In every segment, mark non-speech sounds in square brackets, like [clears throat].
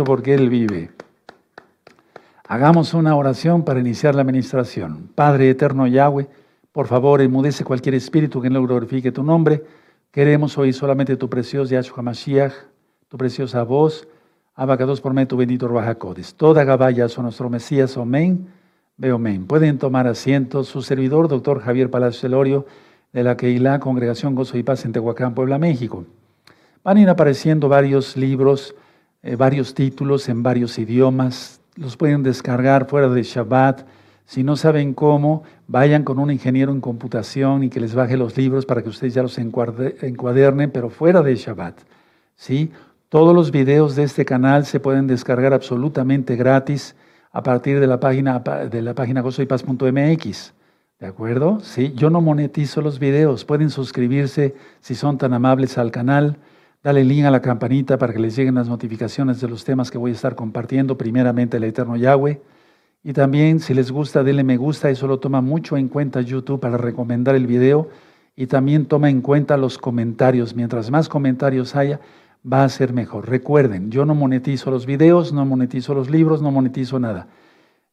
porque Él vive. Hagamos una oración para iniciar la administración. Padre eterno Yahweh, por favor, enmudece cualquier espíritu que no glorifique tu nombre. Queremos oír solamente tu precioso Yahshua Mashiach, tu preciosa voz. Abacados por mí, tu bendito Ruajacodes. Toda Gabaya son nuestro Mesías, amén. Veo amén. Pueden tomar asiento. Su servidor, doctor Javier Palacio Celorio, de la Keilah, Congregación Gozo y Paz en Tehuacán, Puebla, México. Van a ir apareciendo varios libros eh, varios títulos en varios idiomas, los pueden descargar fuera de Shabbat. Si no saben cómo, vayan con un ingeniero en computación y que les baje los libros para que ustedes ya los encuadernen, pero fuera de Shabbat. ¿sí? Todos los videos de este canal se pueden descargar absolutamente gratis a partir de la página, de la página gozoypaz.mx. ¿De acuerdo? ¿Sí? Yo no monetizo los videos. Pueden suscribirse si son tan amables al canal. Dale link a la campanita para que les lleguen las notificaciones de los temas que voy a estar compartiendo, primeramente el Eterno Yahweh. Y también, si les gusta, denle me gusta, eso lo toma mucho en cuenta YouTube para recomendar el video. Y también toma en cuenta los comentarios. Mientras más comentarios haya, va a ser mejor. Recuerden, yo no monetizo los videos, no monetizo los libros, no monetizo nada.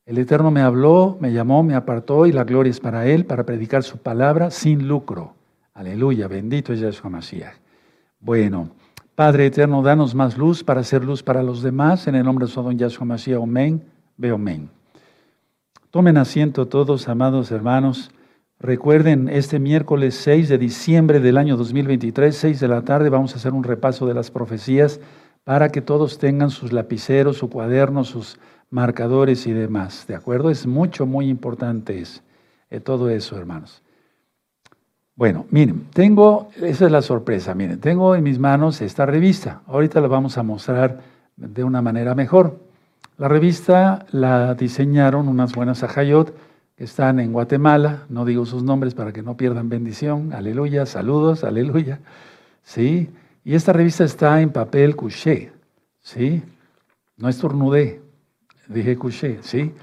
El Eterno me habló, me llamó, me apartó y la gloria es para Él, para predicar su palabra sin lucro. Aleluya, bendito es Yahshua Mashiach. Bueno, Padre eterno, danos más luz para hacer luz para los demás. En el nombre de su don Yahshua Mashiach, amén. Veo amén. Tomen asiento todos, amados hermanos. Recuerden, este miércoles 6 de diciembre del año 2023, 6 de la tarde, vamos a hacer un repaso de las profecías para que todos tengan sus lapiceros, su cuaderno, sus marcadores y demás. ¿De acuerdo? Es mucho, muy importante es, eh, todo eso, hermanos. Bueno, miren, tengo, esa es la sorpresa, miren, tengo en mis manos esta revista. Ahorita la vamos a mostrar de una manera mejor. La revista la diseñaron unas buenas ajayot que están en Guatemala, no digo sus nombres para que no pierdan bendición, aleluya, saludos, aleluya, ¿sí? Y esta revista está en papel couché, ¿sí? No estornudé, dije couché, ¿sí?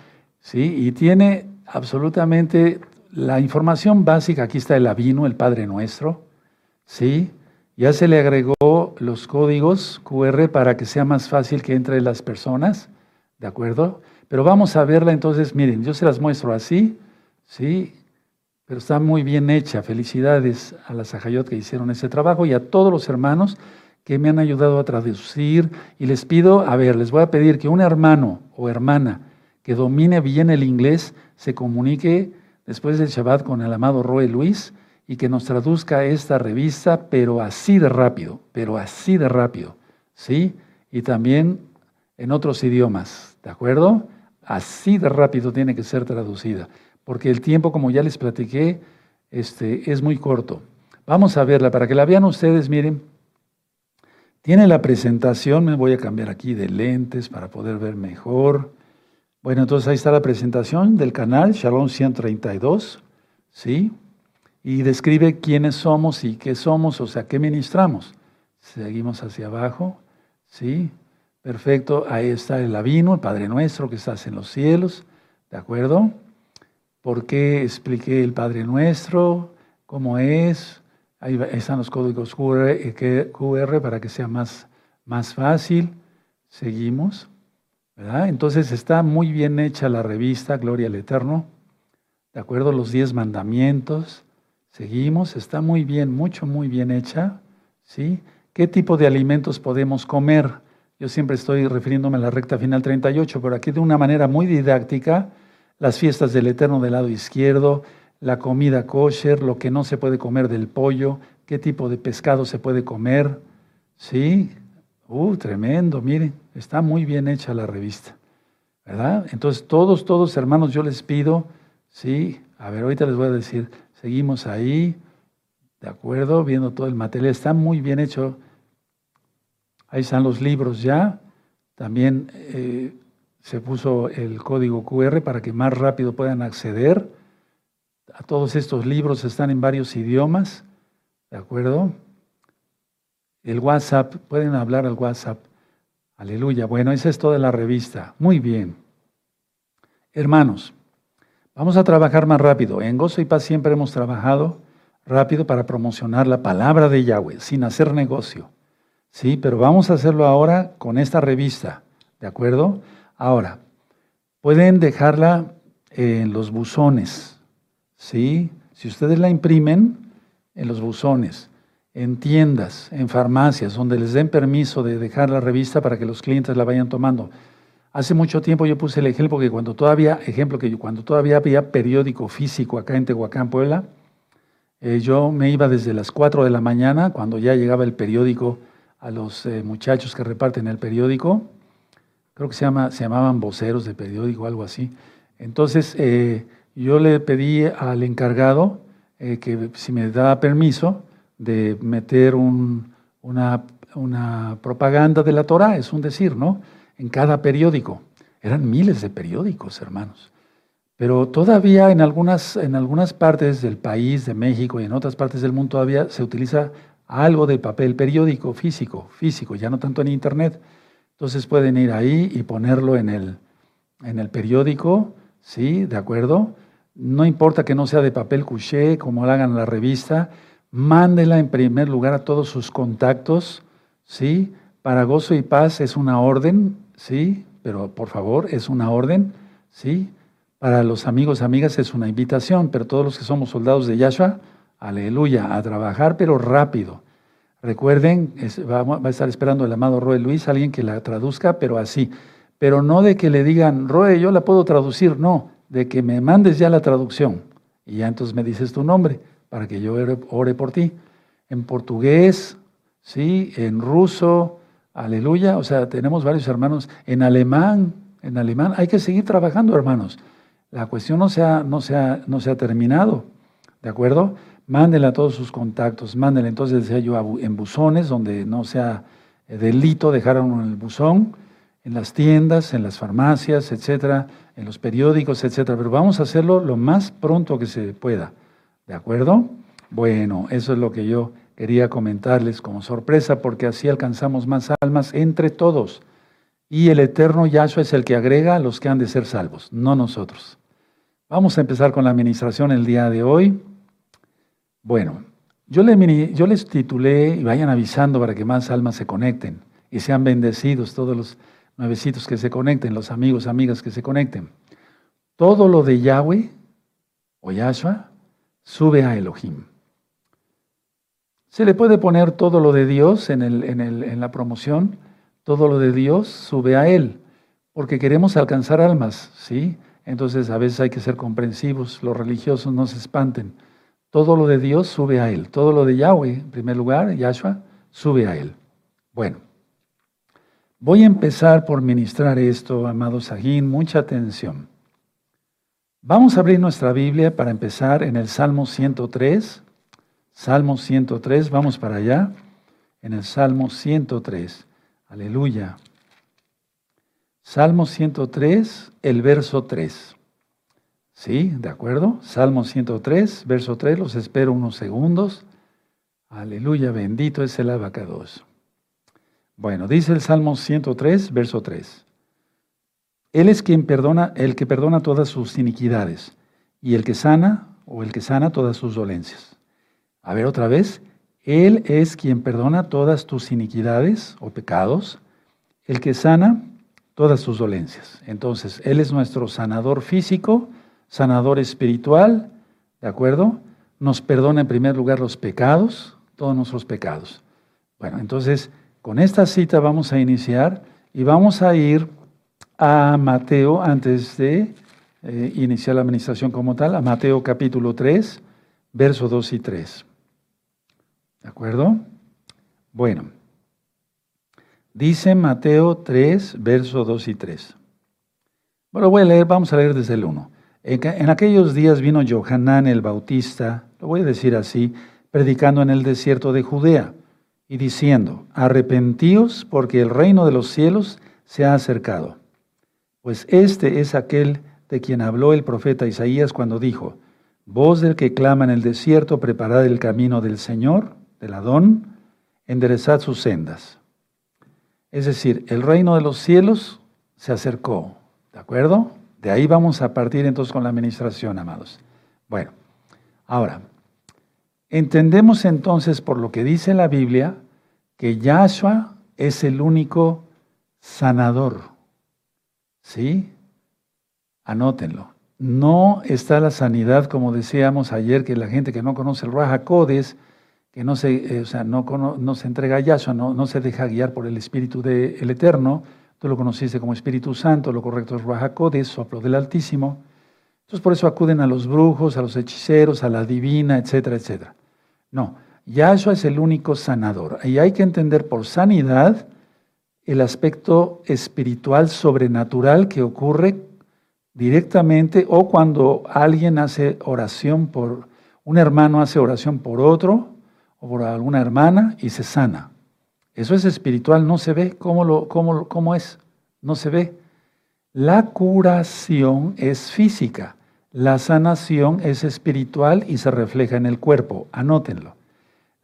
¿Sí? Y tiene absolutamente la información básica, aquí está el Avino, el Padre Nuestro, ¿sí? Ya se le agregó los códigos QR para que sea más fácil que entre las personas, ¿de acuerdo? Pero vamos a verla entonces, miren, yo se las muestro así, ¿sí? Pero está muy bien hecha. Felicidades a las Ajayot que hicieron ese trabajo y a todos los hermanos que me han ayudado a traducir. Y les pido, a ver, les voy a pedir que un hermano o hermana que domine bien el inglés se comunique después del Shabbat con el amado Roy Luis y que nos traduzca esta revista, pero así de rápido, pero así de rápido, ¿sí? Y también en otros idiomas, ¿de acuerdo? Así de rápido tiene que ser traducida, porque el tiempo, como ya les platiqué, este, es muy corto. Vamos a verla para que la vean ustedes, miren. Tiene la presentación, me voy a cambiar aquí de lentes para poder ver mejor. Bueno, entonces ahí está la presentación del canal Shalom 132, ¿sí? Y describe quiénes somos y qué somos, o sea, qué ministramos. Seguimos hacia abajo, ¿sí? Perfecto, ahí está el Avino, el Padre Nuestro que estás en los cielos, ¿de acuerdo? ¿Por qué expliqué el Padre Nuestro? ¿Cómo es? Ahí están los códigos QR, eh, para que sea más, más fácil. Seguimos. Entonces está muy bien hecha la revista, Gloria al Eterno, de acuerdo los diez mandamientos. Seguimos, está muy bien, mucho, muy bien hecha. ¿sí? ¿Qué tipo de alimentos podemos comer? Yo siempre estoy refiriéndome a la recta final 38, pero aquí de una manera muy didáctica, las fiestas del Eterno del lado izquierdo, la comida kosher, lo que no se puede comer del pollo, qué tipo de pescado se puede comer, ¿sí? Uh, tremendo, miren, está muy bien hecha la revista, ¿verdad? Entonces, todos, todos hermanos, yo les pido, sí, a ver, ahorita les voy a decir, seguimos ahí, ¿de acuerdo? Viendo todo el material, está muy bien hecho. Ahí están los libros ya, también eh, se puso el código QR para que más rápido puedan acceder. A todos estos libros están en varios idiomas, ¿de acuerdo? El WhatsApp, pueden hablar al WhatsApp. Aleluya. Bueno, esa es toda la revista. Muy bien. Hermanos, vamos a trabajar más rápido. En Gozo y Paz siempre hemos trabajado rápido para promocionar la palabra de Yahweh, sin hacer negocio. Sí, pero vamos a hacerlo ahora con esta revista. ¿De acuerdo? Ahora, pueden dejarla en los buzones, ¿sí? Si ustedes la imprimen en los buzones, en tiendas, en farmacias, donde les den permiso de dejar la revista para que los clientes la vayan tomando. Hace mucho tiempo yo puse el ejemplo que cuando todavía, ejemplo que cuando todavía había periódico físico acá en Tehuacán, Puebla, eh, yo me iba desde las 4 de la mañana, cuando ya llegaba el periódico, a los eh, muchachos que reparten el periódico, creo que se, llama, se llamaban voceros de periódico, algo así. Entonces eh, yo le pedí al encargado que si me daba permiso, de meter una, propaganda de la Torah, es un decir, ¿no? En cada periódico. Eran miles de periódicos, hermanos. Pero todavía en algunas, en algunas partes del país, de México y en otras partes del mundo todavía se utiliza algo de papel periódico físico, físico, ya no tanto en internet. Entonces pueden ir ahí y ponerlo en el, en el periódico, ¿sí? ¿De acuerdo? No importa que no sea de papel couché, como lo hagan la revista, mándela en primer lugar a todos sus contactos, ¿sí? Para gozo y paz es una orden, ¿sí? Pero por favor, es una orden, ¿sí? Para los amigos, amigas es una invitación, pero todos los que somos soldados de Yahshua, aleluya, a trabajar, pero rápido. Recuerden, va, a estar esperando el amado Roe Luis, alguien que la traduzca, pero así. Pero no de que le digan, Roe, yo la puedo traducir, no, de que me mandes ya la traducción. Y ya entonces me dices tu nombre para que yo ore por ti. En portugués, ¿sí? En ruso, aleluya. O sea, tenemos varios hermanos. En alemán, en alemán. Hay que seguir trabajando, hermanos. La cuestión no se ha, no no se ha terminado, ¿de acuerdo? Mándele a todos sus contactos, mándele. Entonces decía yo en buzones, donde no sea eh, delito dejar en el buzón, en las tiendas, en las farmacias, etcétera, en los periódicos, etcétera. Pero vamos a hacerlo lo más pronto que se pueda. ¿De acuerdo? Bueno, eso es lo que yo quería comentarles como sorpresa, porque así alcanzamos más almas entre todos. Y el eterno Yahshua es el que agrega a los que han de ser salvos, no nosotros. Vamos a empezar con la administración el día de hoy. Bueno, yo, yo les titulé, y vayan avisando para que más almas se conecten y sean bendecidos todos los nuevecitos que se conecten, los amigos, amigas que se conecten. Todo lo de Yahweh o Yahshua sube a Elohim. Se le puede poner todo lo de Dios en, el, en, el, en la promoción, todo lo de Dios sube a Él, porque queremos alcanzar almas, ¿sí? Entonces a veces hay que ser comprensivos, los religiosos no se espanten. Todo lo de Dios sube a Él, todo lo de Yahweh, en primer lugar, Yahshua, sube a Él. Bueno, voy a empezar por ministrar esto, amado Sajín, mucha atención. Vamos a abrir nuestra Biblia para empezar en el Salmo 103. Salmo 103, vamos para allá. En el Salmo 103. Aleluya. Salmo 103, el verso 3. ¿Sí? ¿De acuerdo? Salmo 103, verso 3. Los espero unos segundos. Aleluya, bendito es el abacados. Bueno, dice el Salmo 103, verso 3. Él es quien perdona, el que perdona todas sus iniquidades y el que sana o el que sana todas sus dolencias. A ver otra vez, Él es quien perdona todas tus iniquidades o pecados, el que sana todas tus dolencias. Entonces, Él es nuestro sanador físico, sanador espiritual, ¿de acuerdo? Nos perdona en primer lugar los pecados, todos nuestros pecados. Bueno, entonces, con esta cita vamos a iniciar y vamos a ir a Mateo antes de eh, iniciar la administración como tal, a Mateo capítulo 3, versos 2 y 3. ¿De acuerdo? Bueno, dice Mateo 3, versos 2 y 3. Bueno, voy a leer, vamos a leer desde el 1. En, aquellos días vino Johanán el Bautista, lo voy a decir así, predicando en el desierto de Judea y diciendo, arrepentíos porque el reino de los cielos se ha acercado. Pues este es aquel de quien habló el profeta Isaías cuando dijo, voz del que clama en el desierto, preparad el camino del Señor, del Adón, enderezad sus sendas. Es decir, el reino de los cielos se acercó, ¿de acuerdo? De ahí vamos a partir entonces con la administración, amados. Bueno, ahora, entendemos entonces por lo que dice la Biblia que Yahshua es el único sanador ¿Sí? Anótenlo. No está la sanidad, como decíamos ayer, que la gente que no conoce el Raja Codes, que no se, eh, o sea, no, no, se entrega a Yahshua, no, no, se deja guiar por el Espíritu del Eterno, tú lo conociste como Espíritu Santo, lo correcto es Raja Codes, soplo del Altísimo. Entonces por eso acuden a los brujos, a los hechiceros, a la divina, etcétera, etcétera. No, Yahshua es el único sanador. Y hay que entender por sanidad el aspecto espiritual sobrenatural que ocurre directamente o cuando alguien hace oración por, un hermano hace oración por otro o por alguna hermana y se sana. Eso es espiritual, no se ve. ¿Cómo, lo, cómo, cómo es? No se ve. La curación es física, la sanación es espiritual y se refleja en el cuerpo. Anótenlo.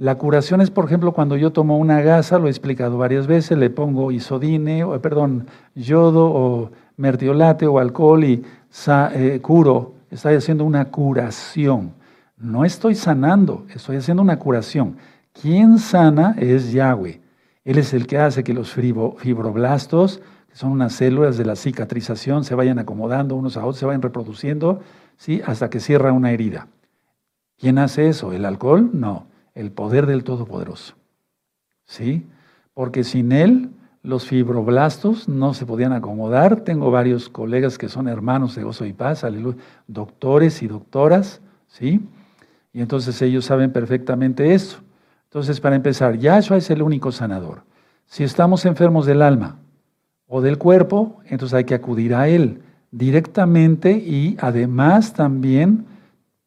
La curación es, por ejemplo, cuando yo tomo una gasa, lo he explicado varias veces, le pongo isodine, o, perdón, yodo o mertiolate o alcohol y eh, curo. Estoy haciendo una curación. No estoy sanando, estoy haciendo una curación. Quien sana es Yahweh. Él es el que hace que los fibroblastos que son unas células de la cicatrización, se vayan acomodando unos a otros, se vayan reproduciendo, ¿sí? hasta que cierra una herida. ¿Quién hace eso? ¿El alcohol? No, el poder del Todopoderoso. ¿Sí? Porque sin él los fibroblastos no se podían acomodar. Tengo varios colegas que son hermanos de gozo y paz, aleluya, doctores y doctoras, ¿sí? Y entonces ellos saben perfectamente eso. Entonces, para empezar, Yahshua es el único sanador. Si estamos enfermos del alma, o del cuerpo, entonces hay que acudir a Él directamente y además también,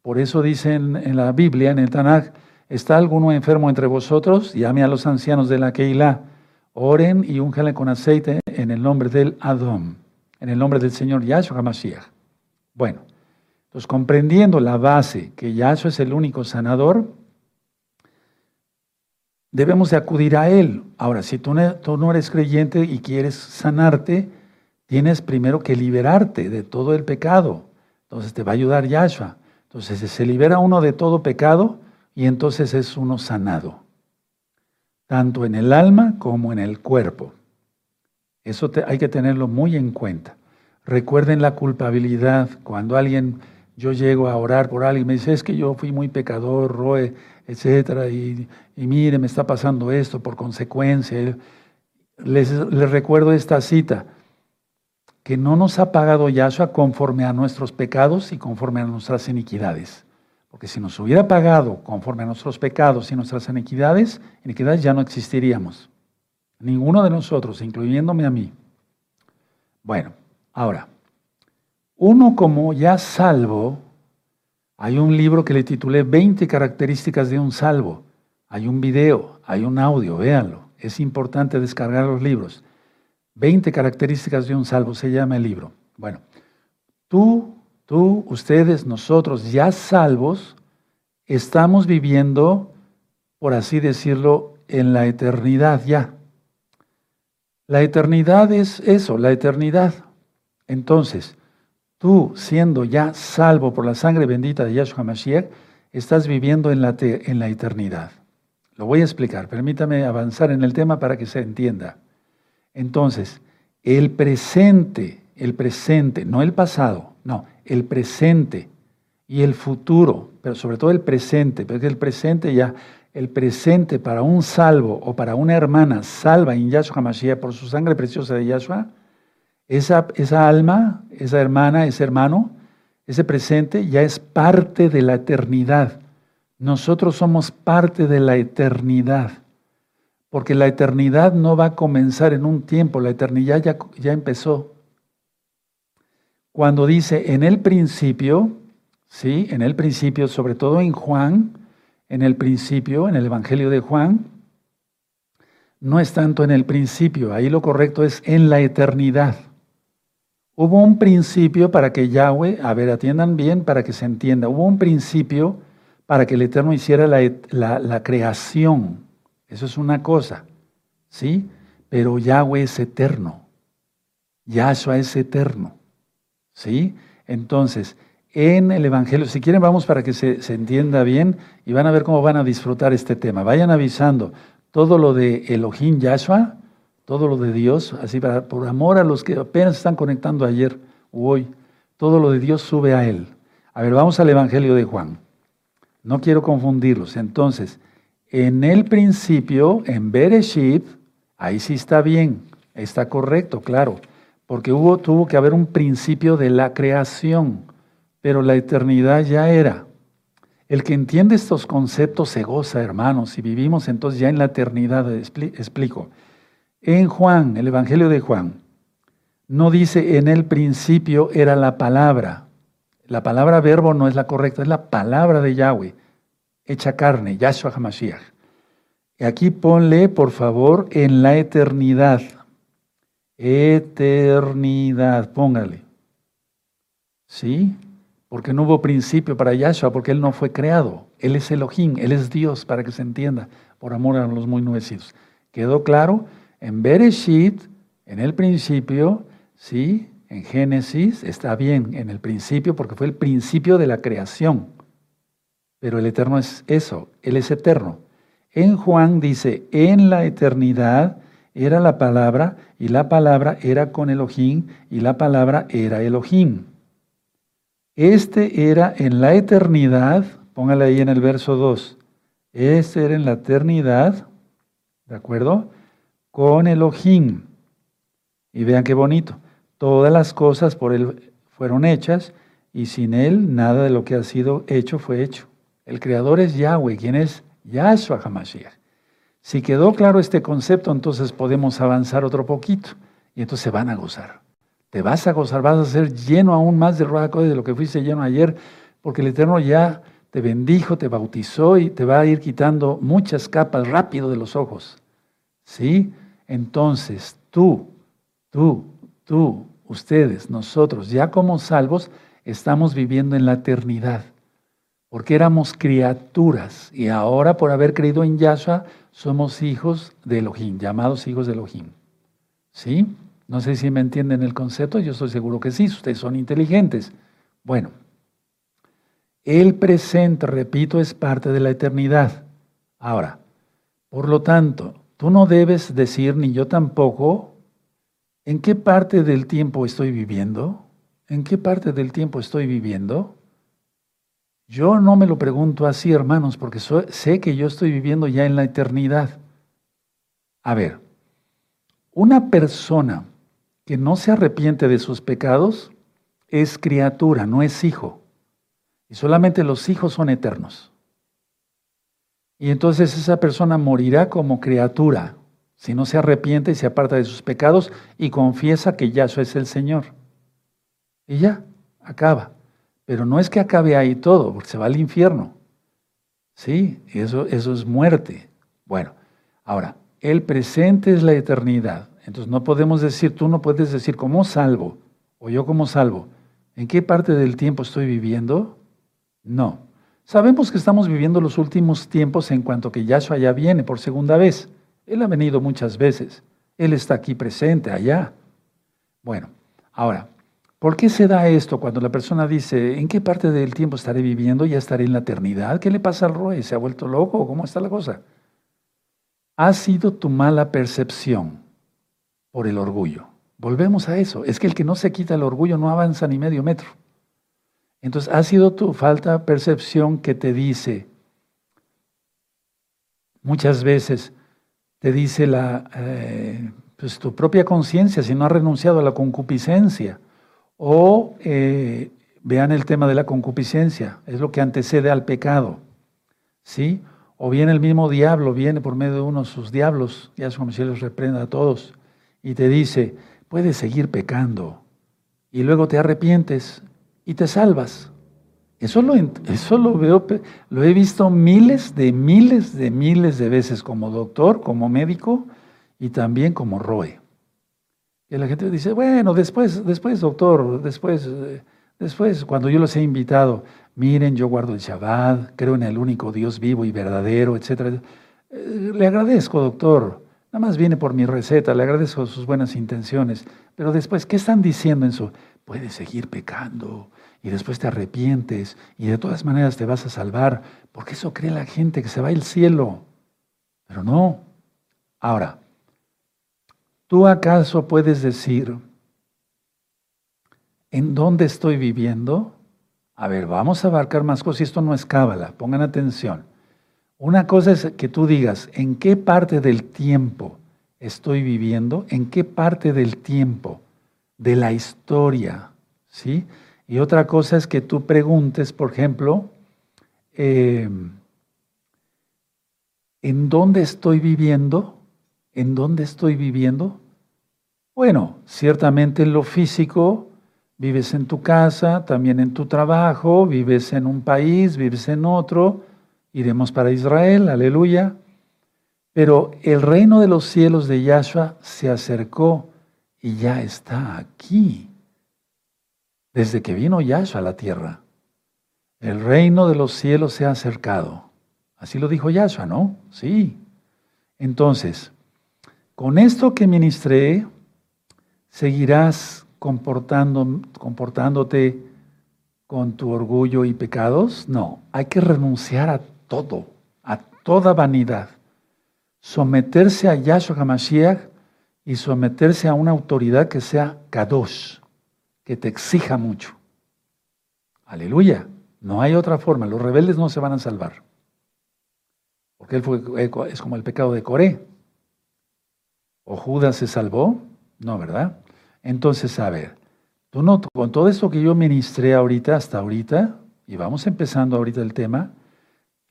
por eso dicen en la Biblia, en el Tanakh, ¿está alguno enfermo entre vosotros? Llame a los ancianos de la Keilah, oren y úngale con aceite en el nombre del Adón, en el nombre del Señor Yahshua HaMashiach. Bueno, entonces comprendiendo la base que Yahshua es el único sanador, debemos de acudir a Él. Ahora, si tú no, eres creyente y quieres sanarte, tienes primero que liberarte de todo el pecado. Entonces te va a ayudar Yahshua. Entonces se libera uno de todo pecado y entonces es uno sanado, tanto en el alma como en el cuerpo. Eso hay que tenerlo muy en cuenta. Recuerden la culpabilidad. Cuando alguien, yo llego a orar por alguien, me dice, es que yo fui muy pecador, Roe, etcétera, y, mire, me está pasando esto por consecuencia. Les, les, recuerdo esta cita, que no nos ha pagado Yahshua conforme a nuestros pecados y conforme a nuestras iniquidades. Porque si nos hubiera pagado conforme a nuestros pecados y nuestras iniquidades, iniquidades ya no existiríamos. Ninguno de nosotros, incluyéndome a mí. Bueno, ahora, uno como ya salvo, hay un libro que le titulé 20 características de un salvo. Hay un video, hay un audio, véanlo. Es importante descargar los libros. 20 características de un salvo se llama el libro. Bueno, tú, tú, ustedes, nosotros ya salvos, estamos viviendo, por así decirlo, en la eternidad ya. La eternidad es eso, la eternidad. Entonces, Tú, siendo ya salvo por la sangre bendita de Yahshua Mashiach, estás viviendo en la, en la eternidad. Lo voy a explicar. Permítame avanzar en el tema para que se entienda. Entonces, el presente, el presente, no el pasado, no, el presente y el futuro, pero sobre todo el presente, porque el presente ya, el presente para un salvo o para una hermana salva en Yahshua Mashiach por su sangre preciosa de Yahshua, esa, esa alma, esa hermana, ese hermano, ese presente ya es parte de la eternidad. Nosotros somos parte de la eternidad. Porque la eternidad no va a comenzar en un tiempo, la eternidad ya, ya empezó. Cuando dice en el principio, sí, en el principio, sobre todo en Juan, en el principio, en el Evangelio de Juan, no es tanto en el principio, ahí lo correcto es en la eternidad. Hubo un principio para que Yahweh, a ver, atiendan bien para que se entienda, hubo un principio para que el Eterno hiciera la, creación. Eso es una cosa, ¿sí? Pero Yahweh es eterno. Yahshua es eterno, ¿sí? Entonces, en el Evangelio, si quieren vamos para que se, se, entienda bien y van a ver cómo van a disfrutar este tema. Vayan avisando todo lo de Elohim Yahshua, todo lo de Dios, así para, por amor a los que apenas están conectando ayer o hoy, todo lo de Dios sube a Él. A ver, vamos al Evangelio de Juan. No quiero confundirlos. Entonces, en el principio, en Bereshit, ahí sí está bien, está correcto, claro, porque hubo, tuvo que haber un principio de la creación, pero la eternidad ya era. El que entiende estos conceptos se goza, hermanos, y vivimos entonces ya en la eternidad. Explico. En Juan, el Evangelio de Juan, no dice en el principio era la palabra. La palabra verbo no es la correcta, es la palabra de Yahweh, hecha carne, Yahshua HaMashiach. Y aquí ponle, por favor, en la eternidad. Eternidad, póngale. ¿Sí? Porque no hubo principio para Yahshua, porque Él no fue creado. Él es Elohim, Él es Dios, para que se entienda, por amor a los muy nuevecidos. ¿Quedó claro? En Bereshit, en el principio, ¿sí? En Génesis está bien, en el principio, porque fue el principio de la creación. Pero el eterno es eso, Él es eterno. En Juan dice, en la eternidad era la palabra, y la palabra era con Elohim, y la palabra era Elohim. Este era en la eternidad, póngale ahí en el verso 2, este era en la eternidad, ¿de acuerdo? Con Elohim. Y vean qué bonito. Todas las cosas por Él fueron hechas y sin Él nada de lo que ha sido hecho fue hecho. El Creador es Yahweh, quien es Yahshua HaMashiach. Si quedó claro este concepto, entonces podemos avanzar otro poquito y entonces se van a gozar. Te vas a gozar, vas a ser lleno aún más de Ruach de lo que fuiste lleno ayer, porque el Eterno ya te bendijo, te bautizó y te va a ir quitando muchas capas rápido de los ojos. ¿Sí? Entonces, tú, tú, tú, ustedes, nosotros, ya como salvos, estamos viviendo en la eternidad. Porque éramos criaturas y ahora por haber creído en Yahshua somos hijos de Elohim, llamados hijos de Elohim. ¿Sí? No sé si me entienden el concepto, yo estoy seguro que sí, ustedes son inteligentes. Bueno, el presente, repito, es parte de la eternidad. Ahora, por lo tanto, tú no debes decir, ni yo tampoco, ¿en qué parte del tiempo estoy viviendo? ¿En qué parte del tiempo estoy viviendo? Yo no me lo pregunto así, hermanos, porque sé que yo estoy viviendo ya en la eternidad. A ver, una persona que no se arrepiente de sus pecados es criatura, no es hijo. Y solamente los hijos son eternos. Y entonces esa persona morirá como criatura si no se arrepiente y se aparta de sus pecados y confiesa que Yahshua es el Señor. Y ya, acaba. Pero no es que acabe ahí todo, porque se va al infierno. Sí, eso, eso es muerte. Bueno, ahora, el presente es la eternidad. Entonces no podemos decir, tú no puedes decir, ¿cómo salvo? O yo como salvo. ¿En qué parte del tiempo estoy viviendo? No. Sabemos que estamos viviendo los últimos tiempos en cuanto que Yahshua ya viene por segunda vez. Él ha venido muchas veces. Él está aquí presente, allá. Bueno, ahora, ¿por qué se da esto cuando la persona dice, ¿en qué parte del tiempo estaré viviendo? ¿Ya estaré en la eternidad? ¿Qué le pasa al Roy? ¿Se ha vuelto loco? ¿Cómo está la cosa? Ha sido tu mala percepción por el orgullo. Volvemos a eso. Es que el que no se quita el orgullo no avanza ni medio metro. Entonces, ha sido tu falta de percepción que te dice, muchas veces te dice la, eh, pues tu propia conciencia, si no has renunciado a la concupiscencia. O eh, vean el tema de la concupiscencia, es lo que antecede al pecado. ¿Sí? O bien el mismo diablo viene por medio de uno de sus diablos, ya es como si los reprenda a todos y te dice, puedes seguir pecando y luego te arrepientes y te salvas. Eso lo, eso lo veo, lo he visto miles de miles de miles de veces como doctor, como médico y también como Roe. Y la gente dice, bueno, después, después, doctor, después, después, cuando yo los he invitado, miren, yo guardo el Shabbat, creo en el único Dios vivo y verdadero, etc. Eh, le agradezco, doctor, Nada más viene por mi receta, le agradezco sus buenas intenciones, pero después, ¿qué están diciendo en su? Puedes seguir pecando y después te arrepientes y de todas maneras te vas a salvar, porque eso cree la gente que se va al cielo. Pero no. Ahora, ¿Tú acaso puedes decir, ¿en dónde estoy viviendo? A ver, vamos a abarcar más cosas. Esto no es cábala, pongan atención. Una cosa es que tú digas, ¿en qué parte del tiempo estoy viviendo? ¿En qué parte del tiempo de la historia? ¿Sí? Y otra cosa es que tú preguntes, por ejemplo, eh, ¿en dónde estoy viviendo? ¿En dónde estoy viviendo? Bueno, ciertamente en lo físico, vives en tu casa, también en tu trabajo, vives en un país, vives en otro, iremos para Israel, aleluya. Pero el reino de los cielos de Yahshua se acercó y ya está aquí, desde que vino Yahshua a la tierra. El reino de los cielos se ha acercado. Así lo dijo Yahshua, ¿no? Sí. Entonces, con esto que ministré, seguirás comportándote con tu orgullo y pecados. No, hay que renunciar a todo, a toda vanidad. Someterse a Yahshua HaMashiach y someterse a una autoridad que sea Kadosh, que te exija mucho. Aleluya. No hay otra forma. Los rebeldes no se van a salvar. Porque él fue, es como el pecado de Coré. ¿O Judas se salvó? No, ¿verdad? Entonces, a ver, tú no, con todo esto que yo ministré ahorita, hasta ahorita, y vamos empezando ahorita el tema,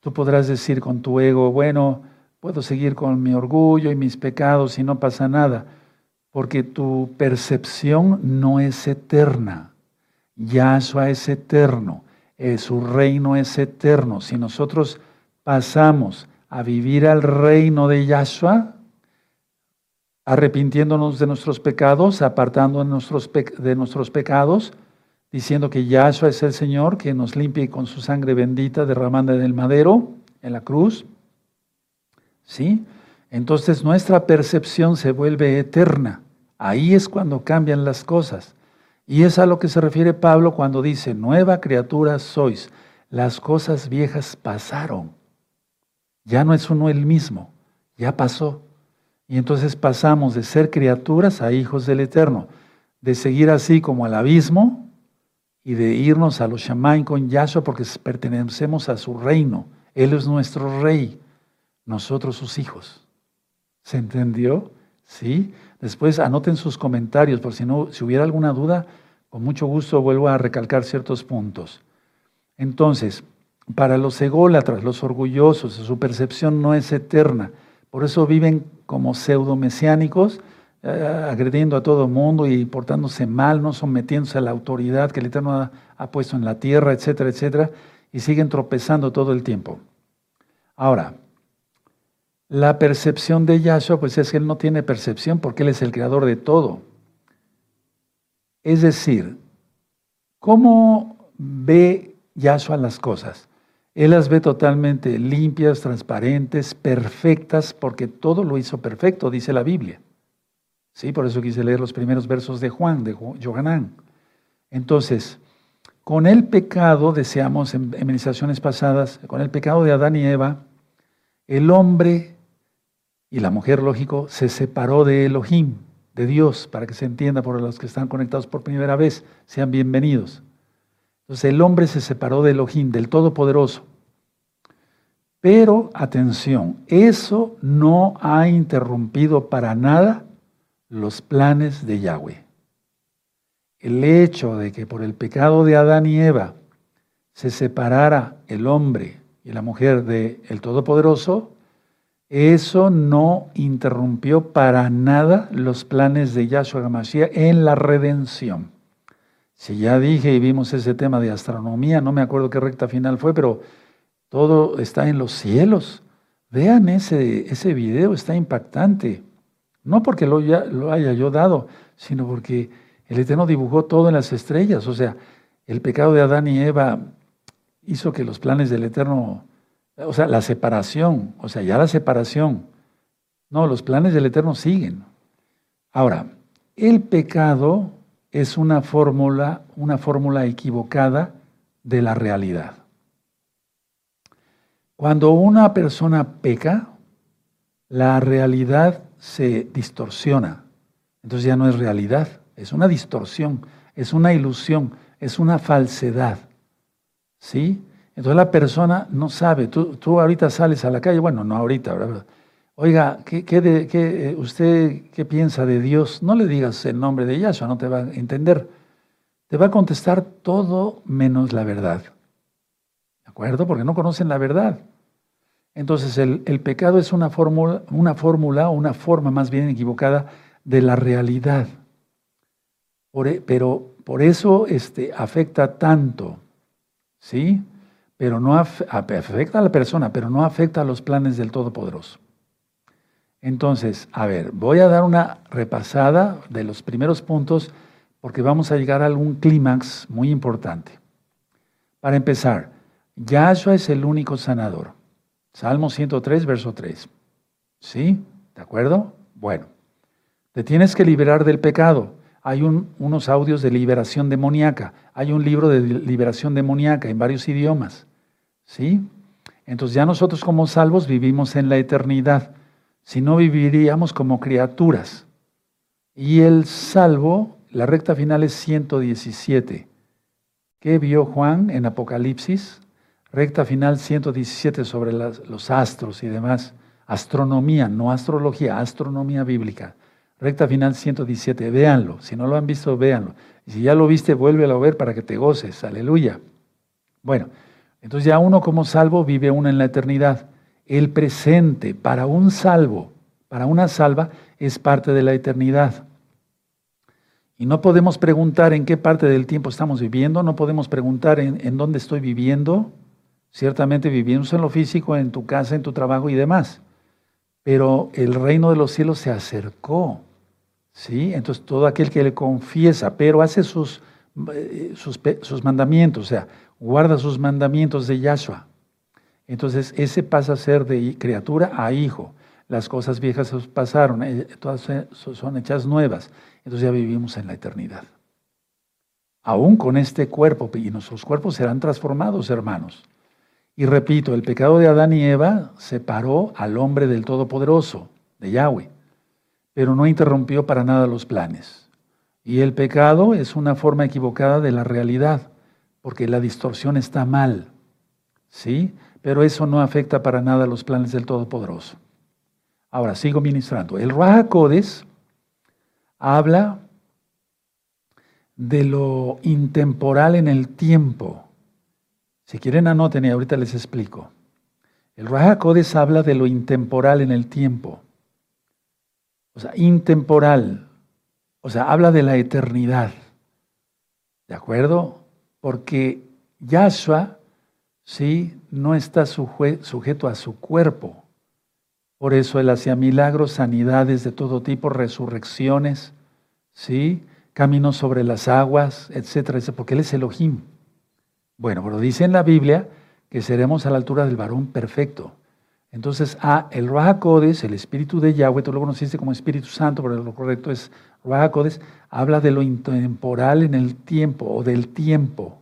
tú podrás decir con tu ego, bueno, puedo seguir con mi orgullo y mis pecados y no pasa nada, porque tu percepción no es eterna. Yahshua es eterno, eh, su reino es eterno. Si nosotros pasamos a vivir al reino de Yahshua, arrepintiéndonos de nuestros pecados, apartando de nuestros, pecados, diciendo que Yahshua es el Señor, que nos limpie con su sangre bendita derramada en el madero, en la cruz. ¿Sí? Entonces nuestra percepción se vuelve eterna. Ahí es cuando cambian las cosas. Y es a lo que se refiere Pablo cuando dice, nueva criatura sois, las cosas viejas pasaron. Ya no es uno el mismo, ya pasó. Y entonces pasamos de ser criaturas a hijos del Eterno, de seguir así como al abismo y de irnos a los Shamaim con Yahshua porque pertenecemos a su reino. Él es nuestro rey, nosotros sus hijos. ¿Se entendió? ¿Sí? Después anoten sus comentarios, por si, no, si hubiera alguna duda, con mucho gusto vuelvo a recalcar ciertos puntos. Entonces, para los ególatras, los orgullosos, su percepción no es eterna. Por eso viven como pseudo mesiánicos, eh, agrediendo a todo el mundo y portándose mal, no sometiéndose a la autoridad que el Eterno ha, puesto en la tierra, etcétera, etcétera, y siguen tropezando todo el tiempo. Ahora, la percepción de Yahshua, pues es que Él no tiene percepción porque Él es el creador de todo. Es decir, ¿cómo ve Yahshua las cosas? Él las ve totalmente limpias, transparentes, perfectas, porque todo lo hizo perfecto, dice la Biblia. Sí, por eso quise leer los primeros versos de Juan, de Johanán. Entonces, con el pecado, deseamos en administraciones pasadas, con el pecado de Adán y Eva, el hombre y la mujer, lógico, se separó de Elohim, de Dios, para que se entienda por los que están conectados por primera vez, sean bienvenidos. Entonces el hombre se separó de Elohim, del Todopoderoso. Pero atención, eso no ha interrumpido para nada los planes de Yahweh. El hecho de que por el pecado de Adán y Eva se separara el hombre y la mujer del el Todopoderoso, eso no interrumpió para nada los planes de Yahshua HaMashiach en la redención. Si ya dije y vimos ese tema de astronomía, no me acuerdo qué recta final fue, pero todo está en los cielos. Vean ese, ese video, está impactante. No porque lo, lo haya yo dado, sino porque el Eterno dibujó todo en las estrellas. O sea, el pecado de Adán y Eva hizo que los planes del Eterno, o sea, la separación, o sea, ya la separación. No, los planes del Eterno siguen. Ahora, el pecado es una fórmula, una fórmula equivocada de la realidad. Cuando una persona peca, la realidad se distorsiona, Entonces ya no es realidad, es una distorsión, es una ilusión, es una falsedad. ¿Sí? Entonces la persona no sabe, tú, tú ahorita sales a la calle, bueno, no ahorita, ¿verdad? Oiga, ¿qué, qué, ¿usted qué piensa de Dios? No le digas el nombre de Yahshua, no te va a entender. Te va a contestar todo menos la verdad. ¿De acuerdo? Porque no conocen la verdad. Entonces el, el pecado es una fórmula, una fórmula, una forma más bien equivocada de la realidad. E, pero por eso este, afecta tanto, ¿sí? Pero no afecta a la persona, pero no afecta a los planes del Todopoderoso. Entonces, a ver, voy a dar una repasada de los primeros puntos porque vamos a llegar a algún clímax muy importante. Para empezar, Yahshua es el único sanador. Salmo 103, verso 3. ¿Sí? ¿De acuerdo? Bueno, te tienes que liberar del pecado. Hay unos audios de liberación demoníaca. Hay un libro de liberación demoníaca en varios idiomas. ¿Sí? Entonces ya nosotros como salvos vivimos en la eternidad. Si no viviríamos como criaturas. Y el salvo, la recta final es 117. ¿Qué vio Juan en Apocalipsis? Recta final 117 sobre los astros y demás. Astronomía, no astrología, astronomía bíblica. Recta final 117, véanlo. Si no lo han visto, véanlo. Y si ya lo viste, vuélvelo a ver para que te goces. Aleluya. Bueno, entonces ya uno como salvo vive uno en la eternidad. El presente para un salvo, para una salva, es parte de la eternidad. Y no podemos preguntar en qué parte del tiempo estamos viviendo, no podemos preguntar en, en dónde estoy viviendo, Ciertamente vivimos en lo físico, en tu casa, en tu trabajo y demás. Pero el reino de los cielos se acercó. ¿sí? Entonces todo aquel que le confiesa, pero hace sus, eh, sus, mandamientos, o sea, guarda sus mandamientos de Yahshua. Entonces ese pasa a ser de criatura a hijo. Las cosas viejas pasaron, eh, todas son hechas nuevas. Entonces ya vivimos en la eternidad. Aún con este cuerpo, y nuestros cuerpos serán transformados, hermanos. Y repito, el pecado de Adán y Eva separó al hombre del Todopoderoso, de Yahweh, pero no interrumpió para nada los planes. Y el pecado es una forma equivocada de la realidad, porque la distorsión está mal, ¿sí? Pero eso no afecta para nada los planes del Todopoderoso. Ahora, sigo ministrando. El Raja habla de lo intemporal en el tiempo si quieren anoten y ahorita les explico. El Raja habla de lo intemporal en el tiempo. O sea, intemporal. O sea, habla de la eternidad. ¿De acuerdo? Porque Yahshua, sí, no está sujeto a su cuerpo. Por eso él hacía milagros, sanidades de todo tipo, resurrecciones, ¿sí? Caminos sobre las aguas, etcétera, porque él es Elohim. Bueno, pero dice en la Biblia que seremos a la altura del varón perfecto. Entonces, a el Rahakodes, el espíritu de Yahweh, tú lo conociste como Espíritu Santo, pero lo correcto es Rahakodes, habla de lo intemporal en el tiempo o del tiempo.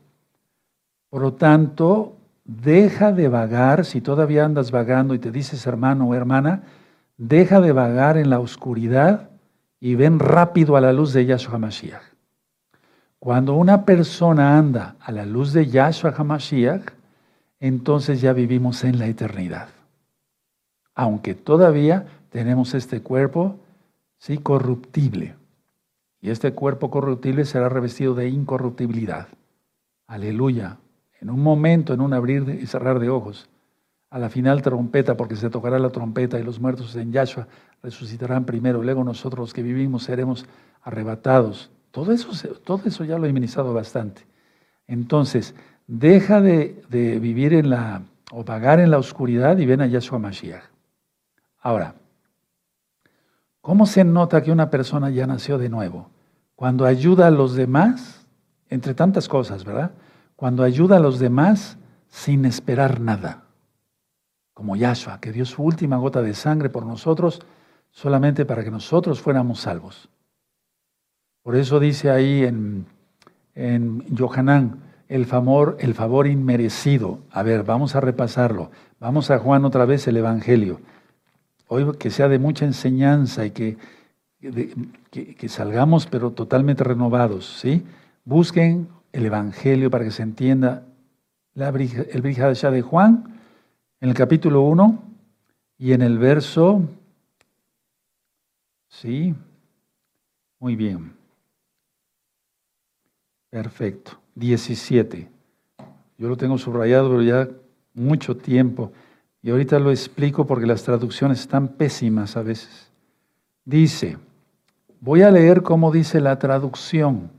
Por lo tanto, deja de vagar, si todavía andas vagando y te dices hermano o hermana, deja de vagar en la oscuridad y ven rápido a la luz de Yahshua Mashiach. Cuando una persona anda a la luz de Yahshua HaMashiach, entonces ya vivimos en la eternidad. Aunque todavía tenemos este cuerpo, sí, corruptible. Y este cuerpo corruptible será revestido de incorruptibilidad. Aleluya. En un momento, en un abrir y cerrar de ojos, a la final trompeta, porque se tocará la trompeta y los muertos en Yahshua resucitarán primero. Luego nosotros los que vivimos seremos arrebatados todo eso, todo eso ya lo he ministrado bastante. Entonces, deja de, vivir en la, o vagar en la oscuridad y ven a Yahshua Mashiach. Ahora, ¿cómo se nota que una persona ya nació de nuevo? Cuando ayuda a los demás, entre tantas cosas, ¿verdad? Cuando ayuda a los demás sin esperar nada. Como Yahshua, que dio su última gota de sangre por nosotros solamente para que nosotros fuéramos salvos. Por eso dice ahí en, en Yohanan, el favor, el favor inmerecido. A ver, vamos a repasarlo. Vamos a Juan otra vez el Evangelio. Hoy que sea de mucha enseñanza y que que, salgamos pero totalmente renovados, ¿sí? Busquen el Evangelio para que se entienda el Brihadashá de Juan en el capítulo 1 y en el verso, ¿sí? Muy bien. Perfecto. 17. Yo lo tengo subrayado, pero ya mucho tiempo. Y ahorita lo explico porque las traducciones están pésimas a veces. Dice, voy a leer cómo dice la traducción,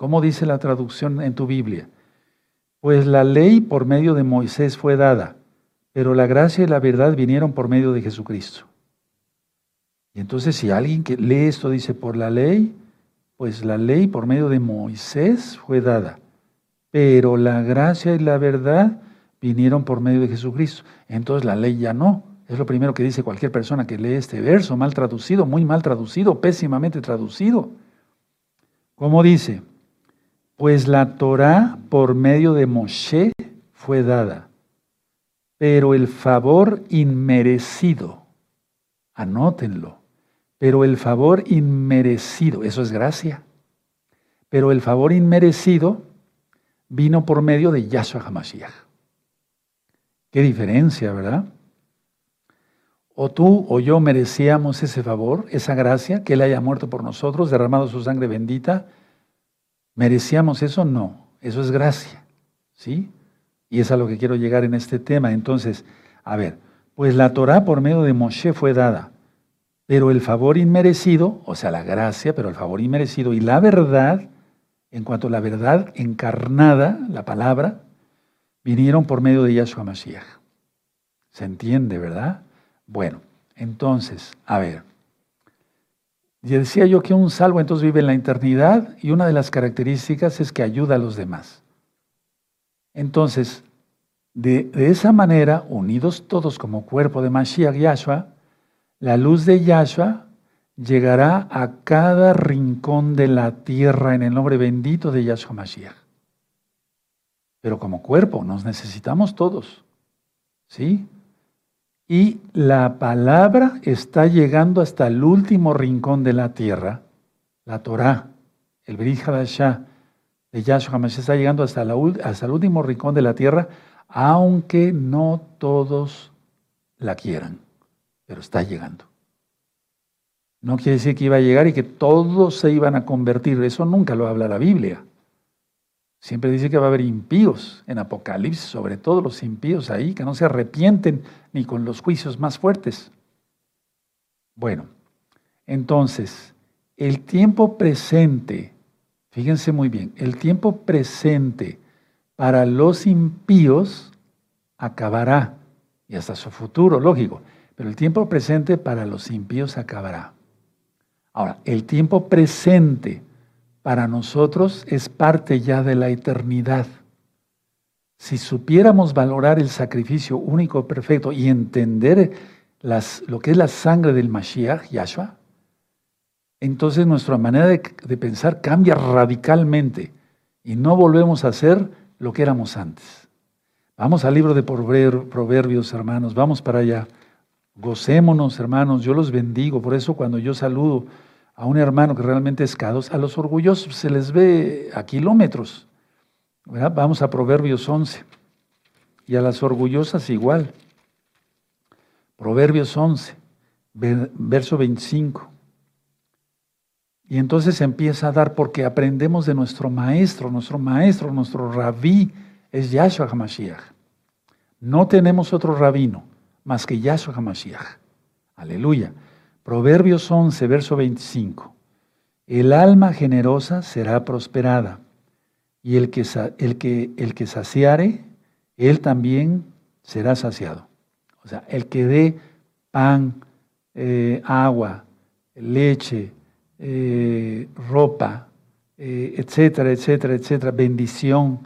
cómo dice la traducción en tu Biblia. Pues la ley por medio de Moisés fue dada, pero la gracia y la verdad vinieron por medio de Jesucristo. Y entonces si alguien que lee esto dice por la ley, pues la ley por medio de Moisés fue dada, pero la gracia y la verdad vinieron por medio de Jesucristo. Entonces la ley ya no. Es lo primero que dice cualquier persona que lee este verso, mal traducido, muy mal traducido, pésimamente traducido. ¿Cómo dice? Pues la Torah por medio de Moshe fue dada, pero el favor inmerecido, anótenlo, pero el favor inmerecido, eso es gracia, pero el favor inmerecido vino por medio de Yahshua HaMashiach. Qué diferencia, ¿verdad? O tú o yo merecíamos ese favor, esa gracia, que Él haya muerto por nosotros, derramado su sangre bendita. ¿Merecíamos eso? No, eso es gracia, ¿sí? Y es a lo que quiero llegar en este tema. Entonces, a ver, pues la Torah por medio de Moshe fue dada, pero el favor inmerecido, o sea, la gracia, pero el favor inmerecido y la verdad, en cuanto a la verdad encarnada, la palabra, vinieron por medio de Yahshua Mashiach. ¿Se entiende, verdad? Bueno, entonces, a ver. Y decía yo que un salvo entonces vive en la eternidad y una de las características es que ayuda a los demás. Entonces, de, esa manera, unidos todos como cuerpo de Mashiach Yahshua, la luz de Yahshua llegará a cada rincón de la tierra en el nombre bendito de Yahshua Mashiach. Pero como cuerpo nos necesitamos todos. ¿Sí? Y la palabra está llegando hasta el último rincón de la tierra. La Torah, el Brit de Yahshua HaMashiach está llegando hasta, hasta el último rincón de la tierra, aunque no todos la quieran, pero está llegando. No quiere decir que iba a llegar y que todos se iban a convertir. Eso nunca lo habla la Biblia. Siempre dice que va a haber impíos en Apocalipsis, sobre todo los impíos ahí, que no se arrepienten ni con los juicios más fuertes. Bueno, entonces, el tiempo presente, fíjense muy bien, el tiempo presente para los impíos acabará, y hasta su futuro, lógico, pero el tiempo presente para los impíos acabará. Ahora, el tiempo presente para nosotros es parte ya de la eternidad. Si supiéramos valorar el sacrificio único, perfecto y entender las, lo que es la sangre del Mashiach, Yahshua, entonces nuestra manera de, de pensar cambia radicalmente y no volvemos a ser lo que éramos antes. Vamos al libro de Proverbios, hermanos, vamos para allá. Gocémonos, hermanos, yo los bendigo. Por eso cuando yo saludo a un hermano que realmente es cados, a los orgullosos se les ve a kilómetros. Vamos a Proverbios 11. Y a las orgullosas igual. Proverbios 11, verso 25. Y entonces empieza a dar porque aprendemos de nuestro maestro, nuestro maestro, nuestro rabí es Yahshua HaMashiach. No tenemos otro rabino más que Yahshua HaMashiach. Aleluya. Proverbios 11, verso 25. El alma generosa será prosperada, y el que, el que, el que saciare, él también será saciado. O sea, el que dé pan, eh, agua, leche, eh, ropa, eh, etcétera, etcétera, etcétera, bendición,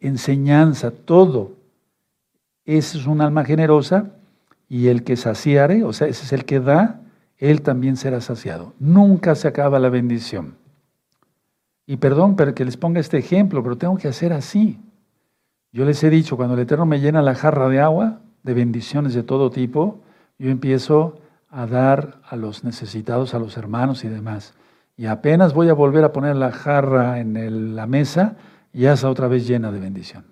enseñanza, todo. Es un alma generosa y el que saciare, o sea, ese es el que da, él también será saciado. Nunca se acaba la bendición. Y perdón pero que les ponga este ejemplo, pero tengo que hacer así. Yo les he dicho, cuando el Eterno me llena la jarra de agua, de bendiciones de todo tipo, yo empiezo a, dar a los necesitados, a los hermanos y demás. Y apenas voy a volver a poner la jarra en la mesa, ya está otra vez llena de bendición.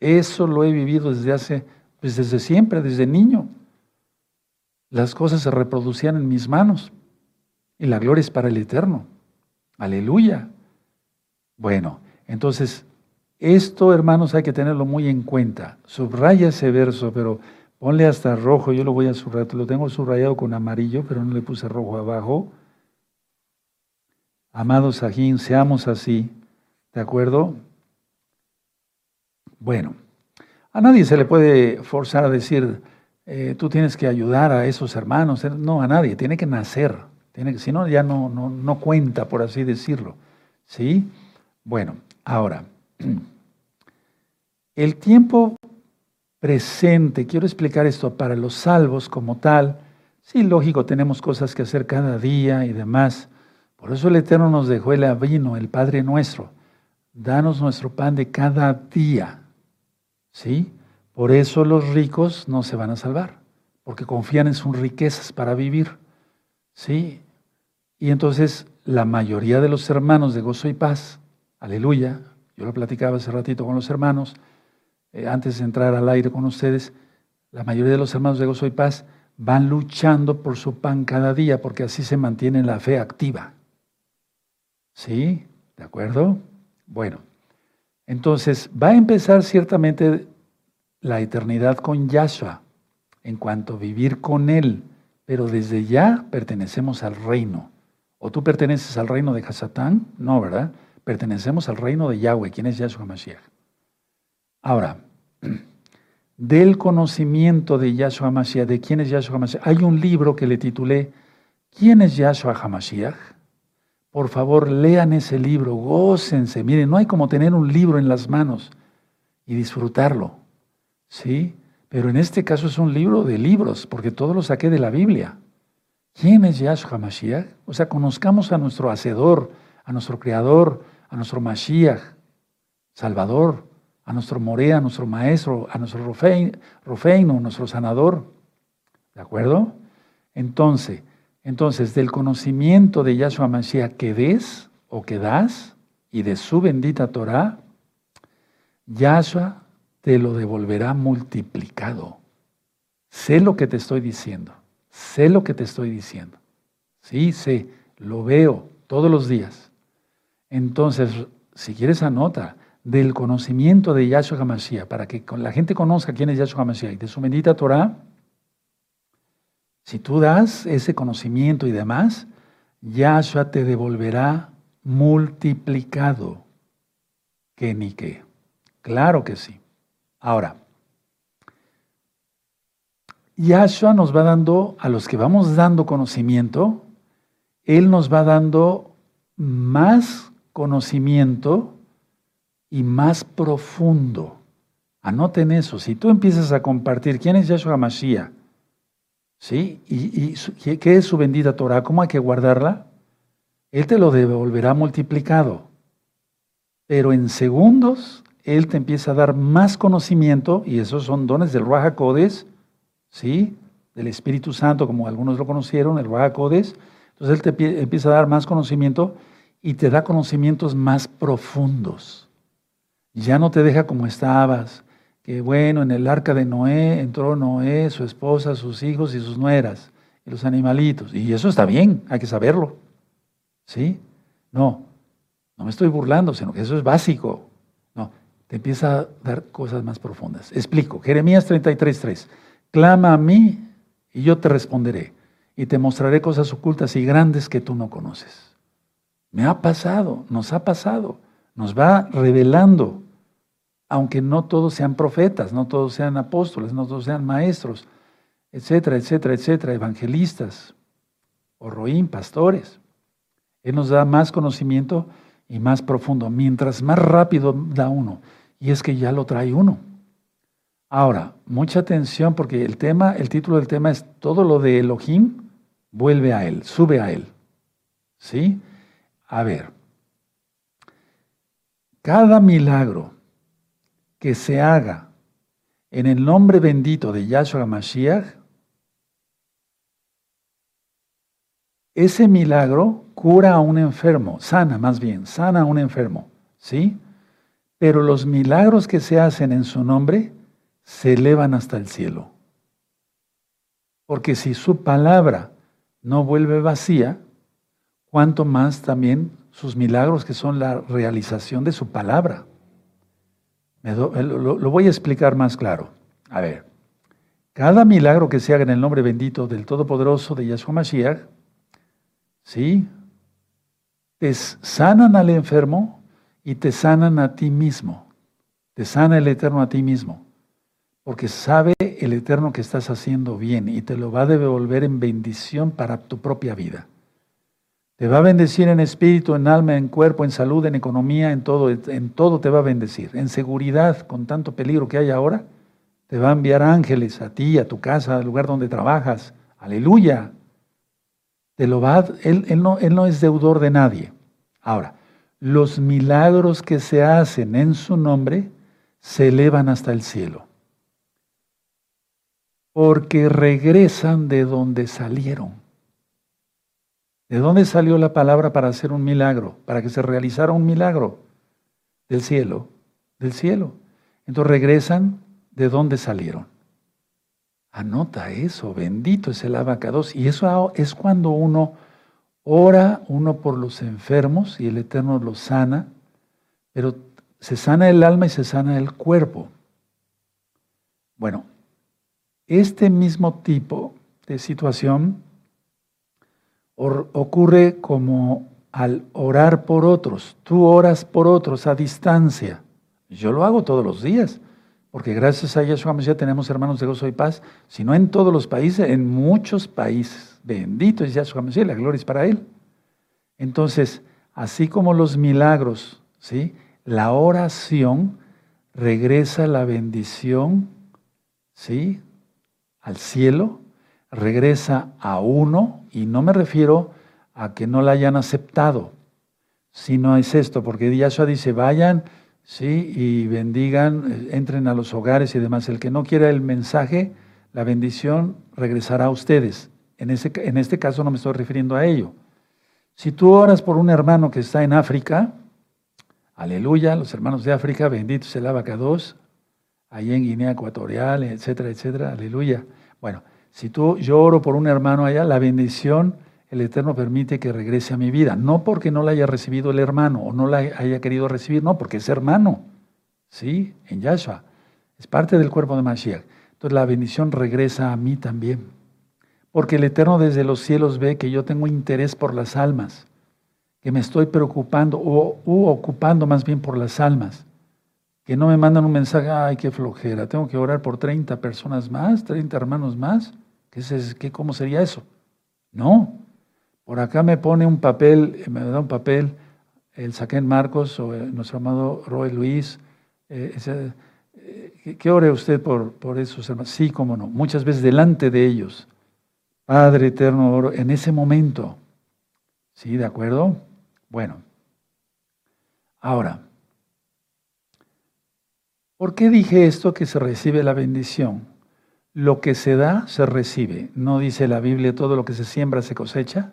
Eso lo he vivido desde hace, pues desde siempre, desde niño. Las cosas se reproducían en mis manos y la gloria es para el Eterno. Aleluya. Bueno, entonces, esto, hermanos, hay que tenerlo muy en cuenta. Subraya ese verso, pero ponle hasta rojo. Yo lo voy a subrayar. Lo tengo subrayado con amarillo, pero no le puse rojo abajo. Amados Sajín, seamos así. ¿De acuerdo? Bueno, a nadie se le puede forzar a decir, eh, tú tienes que ayudar a esos hermanos. No, a nadie. Tiene que nacer. Tiene que, si no, ya no, no, no cuenta, por así decirlo. ¿Sí? Bueno, ahora, [clears throat] el tiempo presente, quiero explicar esto para los salvos como tal. Sí, lógico, tenemos cosas que hacer cada día y demás. Por eso el Eterno nos dejó el avino, el Padre nuestro. Danos nuestro pan de cada día. ¿Sí? Por eso los ricos no se van a salvar, porque confían en sus riquezas para vivir. ¿Sí? Y entonces la mayoría de los hermanos de gozo y paz, aleluya, yo lo platicaba hace ratito con los hermanos, eh, antes de entrar al aire con ustedes, la mayoría de los hermanos de gozo y paz van luchando por su pan cada día, porque así se mantiene la fe activa. ¿Sí? ¿De acuerdo? Bueno, entonces va a empezar ciertamente la eternidad con Yahshua, en cuanto a vivir con Él, pero desde ya pertenecemos al reino. ¿O tú perteneces al reino de Hasatán? No, ¿verdad? Pertenecemos al reino de Yahweh, quien es Yahshua Mashiach. Ahora, [clears throat] del conocimiento de Yahshua Mashiach, de quién es Yahshua Mashiach, hay un libro que le titulé ¿Quién es Yahshua HaMashiach? Por favor, lean ese libro, gócense. Miren, no hay como tener un libro en las manos y disfrutarlo. ¿Sí? Pero en este caso es un libro de libros, porque todo lo saqué de la Biblia. ¿Quién es Yahshua Mashiach? O sea, conozcamos a nuestro Hacedor, a nuestro Creador, a nuestro Mashiach, Salvador, a nuestro Morea, a nuestro Maestro, a nuestro Rofeino, nuestro Sanador. ¿De acuerdo? Entonces, entonces, del conocimiento de Yahshua Mashiach que des o que das y de su bendita Torah, Yahshua te lo devolverá multiplicado. Sé lo que te estoy diciendo. Sé lo que te estoy diciendo. Sí, sé, lo veo todos los días. Entonces, si quieres anota del conocimiento de Yahshua HaMashiach, para que la gente conozca quién es Yahshua HaMashiach y de su bendita Torah, si tú das ese conocimiento y demás, Yahshua te devolverá multiplicado. Que ni qué. Claro que sí. Ahora, Yahshua nos va dando, a los que vamos dando conocimiento, Él nos va dando más conocimiento y más profundo. Anoten eso. Si tú empiezas a compartir quién es Yahshua Mashiach, ¿Sí? ¿Y, qué es su bendita Torah? ¿Cómo hay que guardarla? Él te lo devolverá multiplicado. Pero en segundos, Él te empieza a dar más conocimiento, y esos son dones del Raja Codes, ¿sí? Del Espíritu Santo, como algunos lo conocieron, el Raja Codes. Entonces Él te empieza a dar más conocimiento y te da conocimientos más profundos. Ya no te deja como estabas, que bueno, en el arca de Noé entró Noé, su esposa, sus hijos y sus nueras, y los animalitos. Y eso está bien, hay que saberlo. ¿Sí? No, no me estoy burlando, sino que eso es básico. No, te empieza a dar cosas más profundas. Explico, Jeremías 33.3, clama a mí y yo te responderé y te mostraré cosas ocultas y grandes que tú no conoces. Me ha pasado, nos ha pasado, nos va revelando aunque no todos sean profetas, no todos sean apóstoles, no todos sean maestros, etcétera, etcétera, etcétera, evangelistas, o roín, pastores. Él nos da más conocimiento y más profundo, mientras más rápido da uno, y es que ya lo trae uno. Ahora, mucha atención porque el tema, el título del tema es todo lo de Elohim vuelve a él, sube a él. ¿Sí? A ver. Cada milagro que se haga en el nombre bendito de Yahshua Mashiach, ese milagro cura a un enfermo, sana más bien, sana a un enfermo, ¿sí? Pero los milagros que se hacen en su nombre se elevan hasta el cielo. Porque si su palabra no vuelve vacía, cuanto más también sus milagros que son la realización de su palabra. Lo, voy a explicar más claro. A ver, cada milagro que se haga en el nombre bendito del Todopoderoso de Yahshua Mashiach, ¿sí? Te sanan al enfermo y te sanan a ti mismo. Te sana el Eterno a ti mismo. Porque sabe el Eterno que estás haciendo bien y te lo va a devolver en bendición para tu propia vida. Te va a bendecir en espíritu, en alma, en cuerpo, en salud, en economía, en todo, en todo te va a bendecir. En seguridad, con tanto peligro que hay ahora, te va a enviar ángeles a ti, a tu casa, al lugar donde trabajas. Aleluya. Te lo va él, él, no, él no es deudor de nadie. Ahora, los milagros que se hacen en su nombre se elevan hasta el cielo. Porque regresan de donde salieron. ¿De dónde salió la palabra para hacer un milagro? Para que se realizara un milagro. Del cielo. Del cielo. Entonces regresan de dónde salieron. Anota eso, bendito es el abacados. Y eso es cuando uno ora, uno por los enfermos y el Eterno los sana, pero se sana el alma y se sana el cuerpo. Bueno, este mismo tipo de situación ocurre como al orar por otros. Tú oras por otros a distancia. Yo lo hago todos los días, porque gracias a Yeshua ya tenemos hermanos de gozo y paz, si no en todos los países, en muchos países. Bendito es Yeshua Mashiach, la gloria es para Él. Entonces, así como los milagros, ¿sí? la oración regresa la bendición ¿sí? al cielo regresa a uno, y no me refiero a que no la hayan aceptado, sino es esto, porque Yahshua dice, vayan, sí, y bendigan, eh, entren a los hogares y demás. El que no quiera el mensaje, la bendición regresará a ustedes. En, ese, en este caso no me estoy refiriendo a ello. Si tú oras por un hermano que está en África, aleluya, los hermanos de África, bendito sea el abacados, ahí en Guinea Ecuatorial, etcétera, etcétera, aleluya. Bueno, si tú, yo oro por un hermano allá, la bendición, el Eterno permite que regrese a mi vida. No porque no la haya recibido el hermano o no la haya querido recibir, no, porque es hermano. ¿Sí? En Yahshua. Es parte del cuerpo de Mashiach. Entonces la bendición regresa a mí también. Porque el Eterno desde los cielos ve que yo tengo interés por las almas, que me estoy preocupando o ocupando más bien por las almas que no me mandan un mensaje, ay, qué flojera, tengo que orar por 30 personas más, 30 hermanos más. ¿Qué es, qué, ¿Cómo sería eso? No. Por acá me pone un papel, me da un papel el Saquén Marcos o nuestro amado Roy Luis. Eh, eh, ¿Qué ore usted por, por esos hermanos? Sí, cómo no. Muchas veces delante de ellos. Padre eterno, oro en ese momento. ¿Sí? ¿De acuerdo? Bueno. Ahora, ¿Por qué dije esto que se recibe la bendición? Lo que se da, se recibe. ¿No dice la Biblia todo lo que se siembra, se cosecha?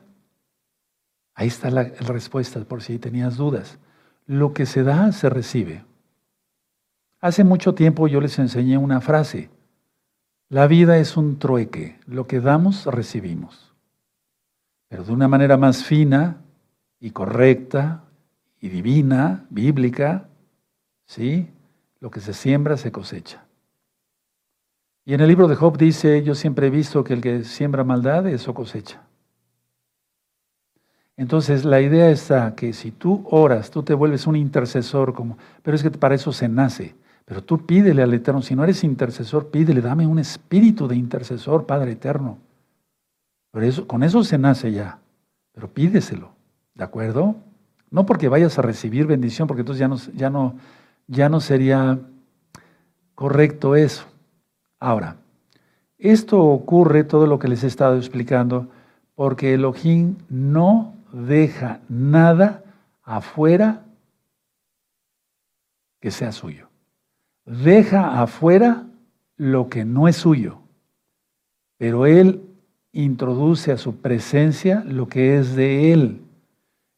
Ahí está la respuesta por si tenías dudas. Lo que se da, se recibe. Hace mucho tiempo yo les enseñé una frase. La vida es un trueque. Lo que damos, recibimos. Pero de una manera más fina y correcta y divina, bíblica, ¿sí? Lo que se siembra se cosecha. Y en el libro de Job dice, yo siempre he visto que el que siembra maldad, eso cosecha. Entonces la idea está que si tú oras, tú te vuelves un intercesor, como, pero es que para eso se nace. Pero tú pídele al Eterno, si no eres intercesor, pídele, dame un espíritu de intercesor, Padre Eterno. Pero eso, con eso se nace ya, pero pídeselo, ¿de acuerdo? No porque vayas a recibir bendición, porque entonces ya no, ya no, ya no sería correcto eso. Ahora, esto ocurre, todo lo que les he estado explicando, porque Elohim no deja nada afuera que sea suyo. Deja afuera lo que no es suyo, pero Él introduce a su presencia lo que es de Él.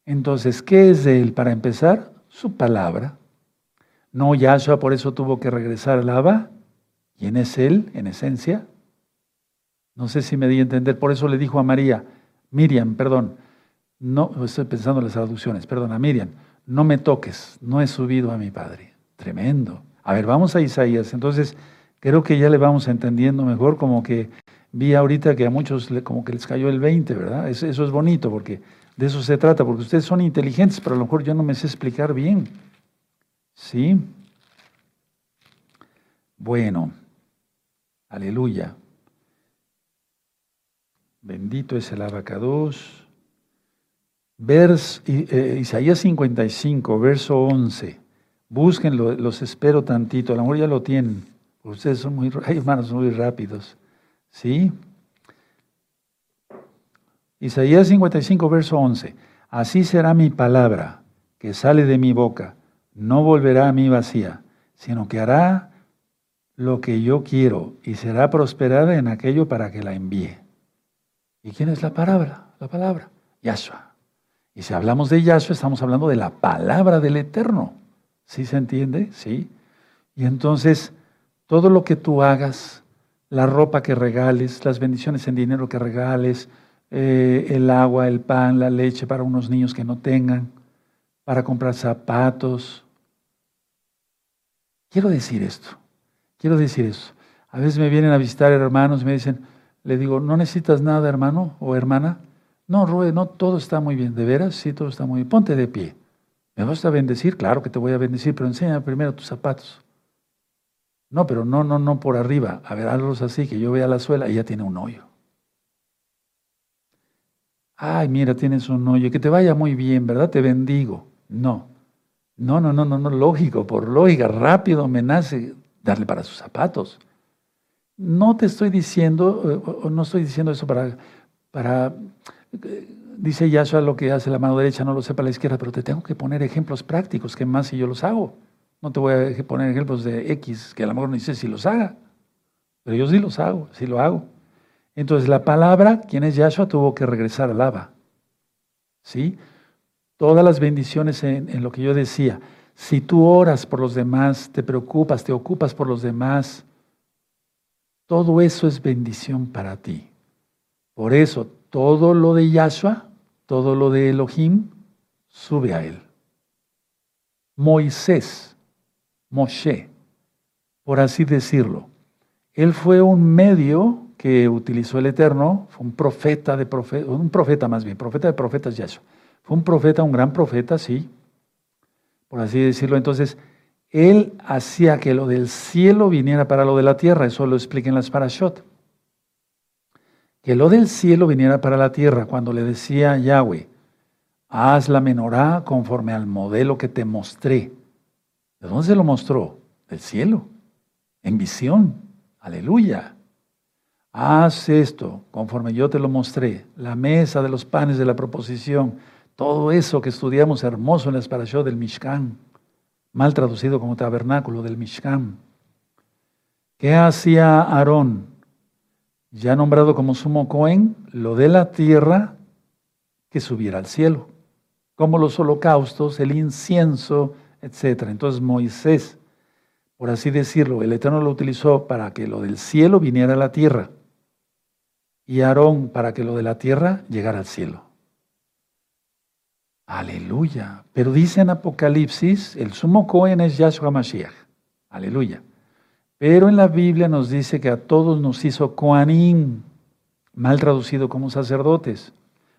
Entonces, ¿qué es de Él? Para empezar, su palabra. No, Yahshua por eso tuvo que regresar al Abba. ¿Quién es Él en esencia? No sé si me di a entender. Por eso le dijo a María, Miriam, perdón, no, estoy pensando en las traducciones, perdón, a Miriam, no me toques, no he subido a mi Padre. Tremendo. A ver, vamos a Isaías. Entonces, creo que ya le vamos entendiendo mejor, como que vi ahorita que a muchos como que les cayó el 20, ¿verdad? Eso, eso es bonito porque de eso se trata, porque ustedes son inteligentes, pero a lo mejor yo no me sé explicar bien. ¿Sí? Bueno, aleluya. Bendito es el abacados. Vers, eh, Isaías 55, verso 11. Búsquenlo, los espero tantito. A lo mejor ya lo tienen. Ustedes son muy, [laughs] hermanos muy rápidos. ¿Sí? Isaías 55, verso 11. Así será mi palabra que sale de mi boca. No volverá a mí vacía, sino que hará lo que yo quiero y será prosperada en aquello para que la envíe. ¿Y quién es la palabra? La palabra, Yahshua. Y si hablamos de Yahshua, estamos hablando de la palabra del Eterno. ¿Sí se entiende? Sí. Y entonces, todo lo que tú hagas, la ropa que regales, las bendiciones en dinero que regales, eh, el agua, el pan, la leche para unos niños que no tengan, para comprar zapatos. Quiero decir esto, quiero decir esto. A veces me vienen a visitar hermanos y me dicen, le digo, ¿no necesitas nada, hermano o hermana? No, Rue, no, todo está muy bien. ¿De veras? Sí, todo está muy bien. Ponte de pie. ¿Me vas a bendecir? Claro que te voy a bendecir, pero enséñame primero tus zapatos. No, pero no, no, no por arriba. A ver, hazlos así, que yo vea la suela y ya tiene un hoyo. Ay, mira, tienes un hoyo. Que te vaya muy bien, ¿verdad? Te bendigo. No. No, no, no, no, no, lógico, por lógica, rápido me nace darle para sus zapatos. No te estoy diciendo, o no estoy diciendo eso para, para, dice Yahshua lo que hace la mano derecha, no lo sepa la izquierda, pero te tengo que poner ejemplos prácticos, que más si yo los hago. No te voy a poner ejemplos de X, que a lo mejor no dice si los haga, pero yo sí los hago, sí lo hago. Entonces la palabra, quien es Yahshua, tuvo que regresar al Abba. ¿Sí? Todas las bendiciones en, lo que yo decía. Si tú oras por los demás, te preocupas, te ocupas por los demás, todo eso es bendición para ti. Por eso, todo lo de Yahshua, todo lo de Elohim, sube a él. Moisés, Moshe, por así decirlo, él fue un medio que utilizó el Eterno, fue un profeta de profeta, un profeta más bien, profeta de profetas Yahshua. Fue un profeta, un gran profeta, sí, por así decirlo. Entonces, él hacía que lo del cielo viniera para lo de la tierra, eso lo explica en las parashot. Que lo del cielo viniera para la tierra, cuando le decía Yahweh, haz la menorá conforme al modelo que te mostré. ¿De dónde se lo mostró? Del cielo, en visión. Aleluya. Haz esto conforme yo te lo mostré, la mesa de los panes de la proposición, todo eso que estudiamos hermoso en las parashot del Mishkan mal traducido como tabernáculo del Mishkan. ¿Qué hacía Aarón? Ya nombrado como sumo Cohen, lo de la tierra que subiera al cielo, como los holocaustos, el incienso, etc. Entonces Moisés, por así decirlo, el Eterno lo utilizó para que lo del cielo viniera a la tierra y Aarón para que lo de la tierra llegara al cielo. Aleluya. Pero dice en Apocalipsis, el sumo Cohen es Yahshua Mashiach. Aleluya. Pero en la Biblia nos dice que a todos nos hizo Koanim, mal traducido como sacerdotes.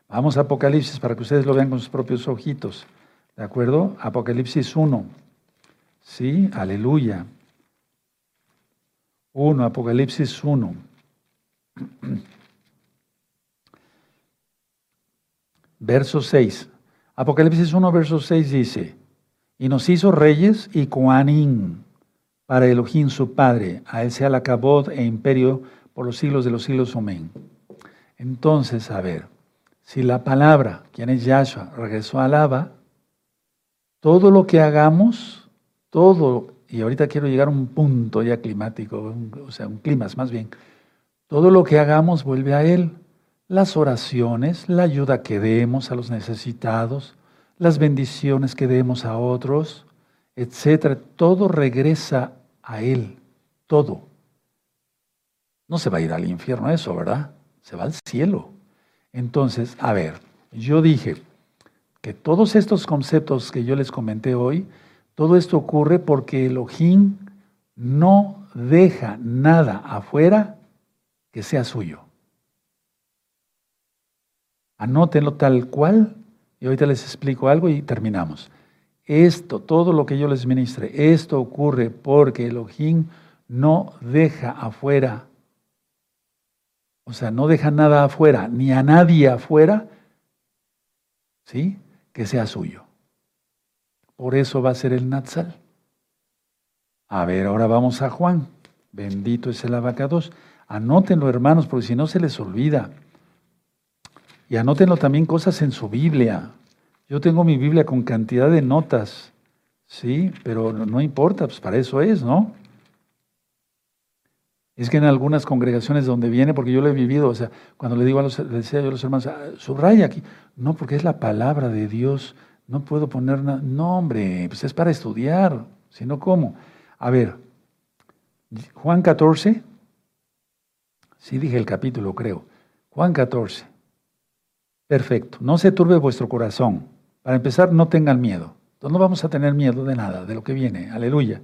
Vamos a Apocalipsis para que ustedes lo vean con sus propios ojitos. ¿De acuerdo? Apocalipsis 1. Sí, aleluya. 1, Apocalipsis 1. [clears throat] Verso 6. Apocalipsis 1, verso 6 dice, y nos hizo reyes y coanín para Elohim su Padre, a él sea la cabot e imperio por los siglos de los siglos. Amén. Entonces, a ver, si la palabra, quien es Yahshua, regresó al Abba, todo lo que hagamos, todo, y ahorita quiero llegar a un punto ya climático, o sea, un clima más bien, todo lo que hagamos vuelve a Él. Las oraciones, la ayuda que demos a los necesitados, las bendiciones que demos a otros, etcétera, todo regresa a Él, todo. No se va a ir al infierno eso, ¿verdad? Se va al cielo. Entonces, a ver, yo dije que todos estos conceptos que yo les comenté hoy, todo esto ocurre porque Elohim no deja nada afuera que sea suyo. Anótenlo tal cual y ahorita les explico algo y terminamos. Esto, todo lo que yo les ministre, esto ocurre porque Elohim no deja afuera, o sea, no deja nada afuera, ni a nadie afuera, ¿sí? Que sea suyo. Por eso va a ser el Natsal. A ver, ahora vamos a Juan. Bendito es el abacados. Anótenlo, hermanos, porque si no se les olvida. Y anótenlo también cosas en su Biblia. Yo tengo mi Biblia con cantidad de notas, ¿sí? Pero no, importa, pues para eso es, ¿no? Es que en algunas congregaciones donde viene, porque yo lo he vivido, o sea, cuando le digo a los, decía yo a los hermanos, ah, subraya aquí. No, porque es la palabra de Dios. No puedo poner nada. No, hombre, pues es para estudiar. Si no, ¿cómo? A ver, Juan 14. Sí dije el capítulo, creo. Juan 14. Perfecto. No se turbe vuestro corazón. Para empezar, no tengan miedo. Entonces no vamos a tener miedo de nada, de lo que viene. Aleluya.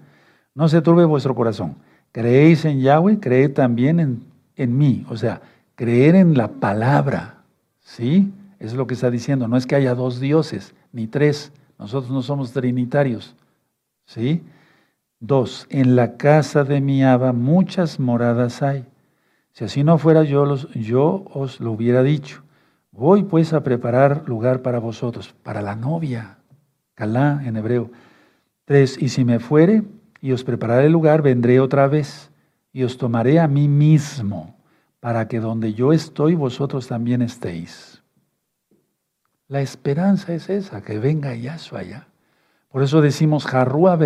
No se turbe vuestro corazón. Creéis en Yahweh, creed también en, en mí. O sea, creer en la palabra. ¿Sí? Es lo que está diciendo. No es que haya dos dioses, ni tres. Nosotros no somos trinitarios. ¿Sí? Dos, en la casa de mi Abba muchas moradas hay. Si así no fuera yo, los, yo os lo hubiera dicho. Voy pues a preparar lugar para vosotros, para la novia, Calá en hebreo. Tres, y si me fuere y os prepararé el lugar, vendré otra vez y os tomaré a mí mismo, para que donde yo estoy, vosotros también estéis. La esperanza es esa, que venga Yahshua allá. Por eso decimos, Jarrua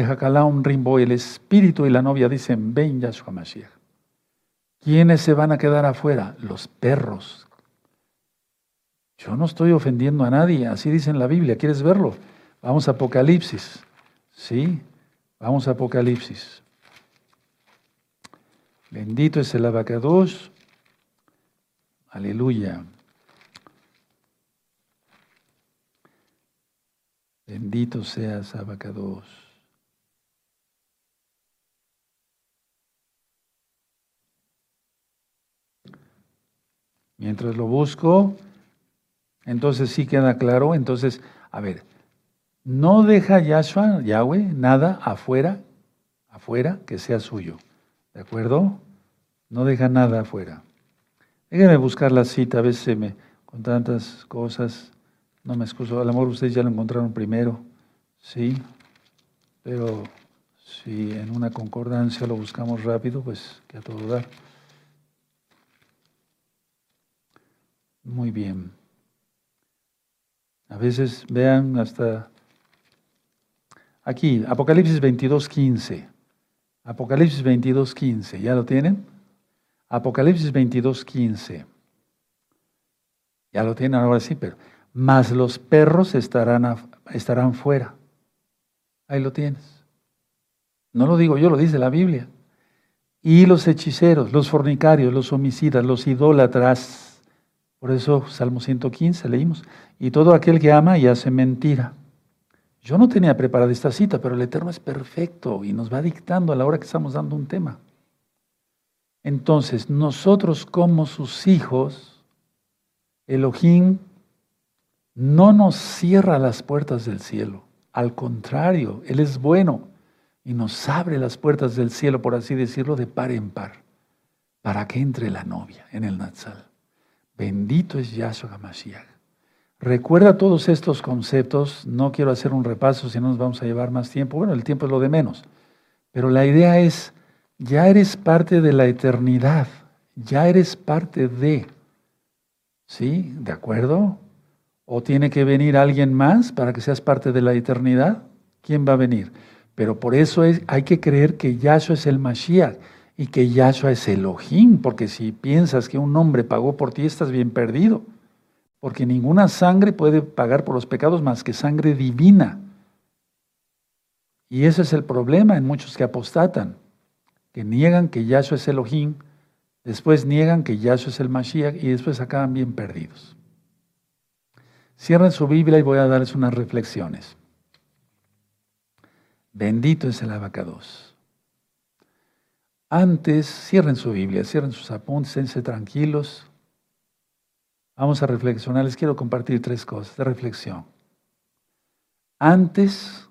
un rimbo, el espíritu y la novia dicen, ven Yahshua Mashiach. ¿Quiénes se van a quedar afuera? Los perros yo no estoy ofendiendo a nadie, así dice en la Biblia. ¿Quieres verlo? Vamos a Apocalipsis. ¿Sí? Vamos a Apocalipsis. Bendito es el abacados. Aleluya. Bendito seas, abacados. Mientras lo busco, entonces sí queda claro. Entonces, a ver, no deja Yahshua, Yahweh, nada afuera, afuera que sea suyo. ¿De acuerdo? No deja nada afuera. Déjenme buscar la cita, a veces me, con tantas cosas, no me excuso. A lo mejor ustedes ya lo encontraron primero, sí, pero si en una concordancia lo buscamos rápido, pues que a todo dar. Muy bien. A veces vean hasta aquí, Apocalipsis 22, 15. Apocalipsis 22, 15. ¿Ya lo tienen? Apocalipsis 22, 15. Ya lo tienen ahora sí, pero. Mas los perros estarán, estarán fuera. Ahí lo tienes. No lo digo yo, lo dice la Biblia. Y los hechiceros, los fornicarios, los homicidas, los idólatras, por eso Salmo 115 leímos, y todo aquel que ama y hace mentira. Yo no tenía preparada esta cita, pero el Eterno es perfecto y nos va dictando a la hora que estamos dando un tema. Entonces, nosotros como sus hijos, Elohim no nos cierra las puertas del cielo. Al contrario, Él es bueno y nos abre las puertas del cielo, por así decirlo, de par en par, para que entre la novia en el Natsal. Bendito es Yahshua HaMashiach. Recuerda todos estos conceptos. No quiero hacer un repaso, si no nos vamos a llevar más tiempo. Bueno, el tiempo es lo de menos. Pero la idea es, ya eres parte de la eternidad. Ya eres parte de. ¿Sí? ¿De acuerdo? ¿O tiene que venir alguien más para que seas parte de la eternidad? ¿Quién va a venir? Pero por eso es, hay que creer que Yahshua es el Mashiach y que Yahshua es Elohim, porque si piensas que un hombre pagó por ti, estás bien perdido, porque ninguna sangre puede pagar por los pecados más que sangre divina. Y ese es el problema en muchos que apostatan, que niegan que Yahshua es Elohim, después niegan que Yahshua es el Mashiach y después acaban bien perdidos. Cierren su Biblia y voy a darles unas reflexiones. Bendito es el abacados. Antes, cierren su Biblia, cierren sus apuntes, esténse tranquilos. Vamos a reflexionar. Les quiero compartir tres cosas de reflexión. Antes,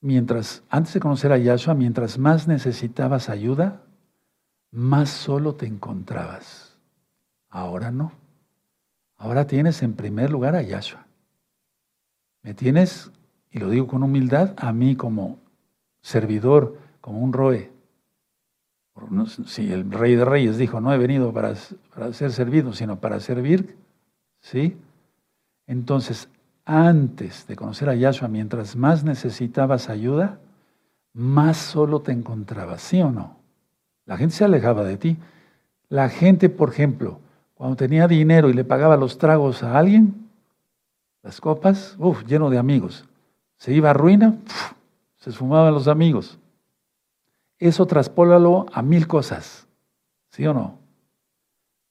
mientras, antes de conocer a Yahshua, mientras más necesitabas ayuda, más solo te encontrabas. Ahora no. Ahora tienes en primer lugar a Yahshua. Me tienes, y lo digo con humildad, a mí como servidor, como un roe. Si el rey de reyes dijo, no he venido para, para ser servido, sino para servir, ¿sí? Entonces, antes de conocer a Yahshua, mientras más necesitabas ayuda, más solo te encontrabas, ¿sí o no? La gente se alejaba de ti. La gente, por ejemplo, cuando tenía dinero y le pagaba los tragos a alguien, las copas, uff, lleno de amigos. Se iba a ruina, se esfumaban los amigos. Eso traspólalo a mil cosas, ¿sí o no?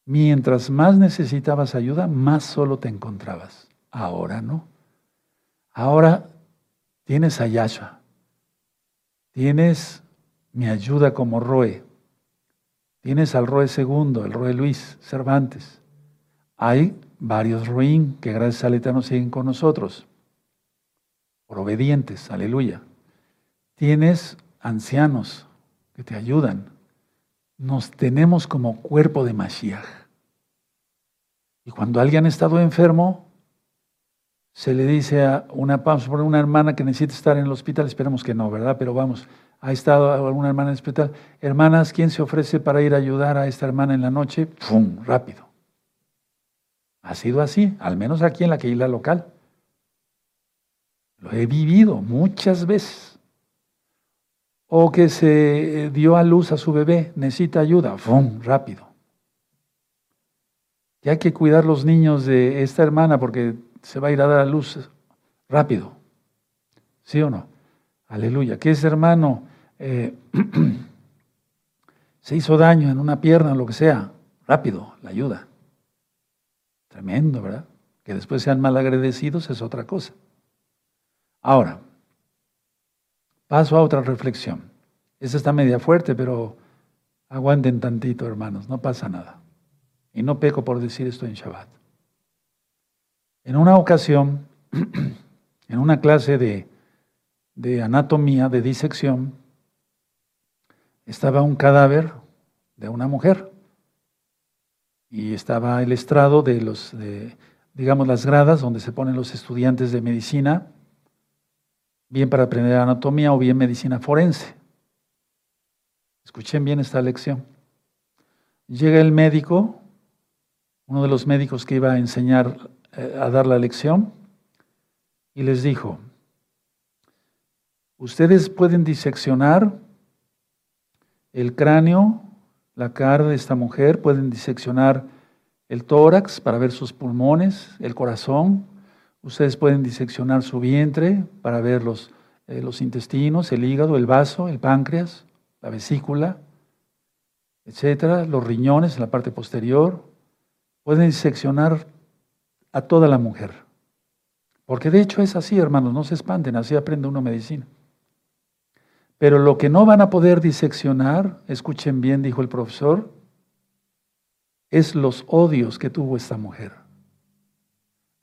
Mientras más necesitabas ayuda, más solo te encontrabas. Ahora no. Ahora tienes a Yahshua. Tienes mi ayuda como Roe. Tienes al Roe segundo, el Roe Luis Cervantes. Hay varios Roín que gracias al Eterno siguen con nosotros, por obedientes, aleluya. Tienes ancianos que te ayudan. Nos tenemos como cuerpo de Mashiach. Y cuando alguien ha estado enfermo, se le dice a una, una hermana que necesita estar en el hospital, esperemos que no, ¿verdad? Pero vamos, ha estado alguna hermana en el hospital. Hermanas, ¿quién se ofrece para ir a ayudar a esta hermana en la noche? ¡Pum! Rápido. Ha sido así, al menos aquí en la isla local. Lo he vivido muchas veces. O que se dio a luz a su bebé, necesita ayuda, ¡pum! Rápido. Y hay que cuidar los niños de esta hermana porque se va a ir a dar a luz rápido. ¿Sí o no? Aleluya. Que ese hermano eh, [clears throat] se hizo daño en una pierna, lo que sea, rápido, la ayuda. Tremendo, ¿verdad? Que después sean mal agradecidos es otra cosa. Ahora, paso a otra reflexión. Esa está media fuerte, pero aguanten tantito, hermanos, no pasa nada. Y no peco por decir esto en Shabbat. En una ocasión, [clears throat] en una clase de, de anatomía, de disección, estaba un cadáver de una mujer y estaba el estrado de los, digamos, las gradas donde se ponen los estudiantes de medicina, bien para aprender anatomía o bien medicina forense. Escuchen bien esta lección. Llega el médico, uno de los médicos que iba a enseñar eh, a dar la lección, y les dijo, ustedes pueden diseccionar el cráneo, la cara de esta mujer, pueden diseccionar el tórax para ver sus pulmones, el corazón, ustedes pueden diseccionar su vientre para ver los, eh, los intestinos, el hígado, el vaso, el páncreas, la vesícula, etcétera, los riñones en la parte posterior, pueden diseccionar a toda la mujer. Porque de hecho es así, hermanos, no se espanten, así aprende uno medicina. Pero lo que no van a poder diseccionar, escuchen bien, dijo el profesor, es los odios que tuvo esta mujer,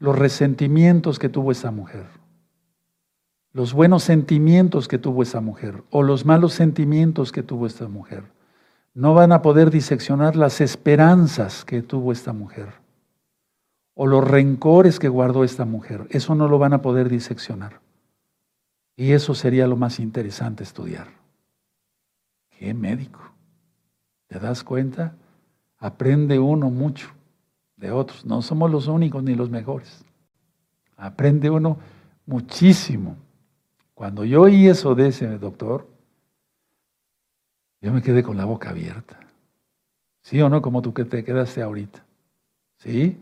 los resentimientos que tuvo esta mujer, los buenos sentimientos que tuvo esta mujer o los malos sentimientos que tuvo esta mujer. No van a poder diseccionar las esperanzas que tuvo esta mujer o los rencores que guardó esta mujer. Eso no lo van a poder diseccionar. Y eso sería lo más interesante estudiar. ¿Qué médico? ¿Te das cuenta? Aprende uno mucho de otros. No somos los únicos ni los mejores. Aprende uno muchísimo. Cuando yo oí eso de ese doctor, Yo me quedé con la boca abierta. ¿Sí o no? Como tú que te quedaste ahorita. ¿Sí?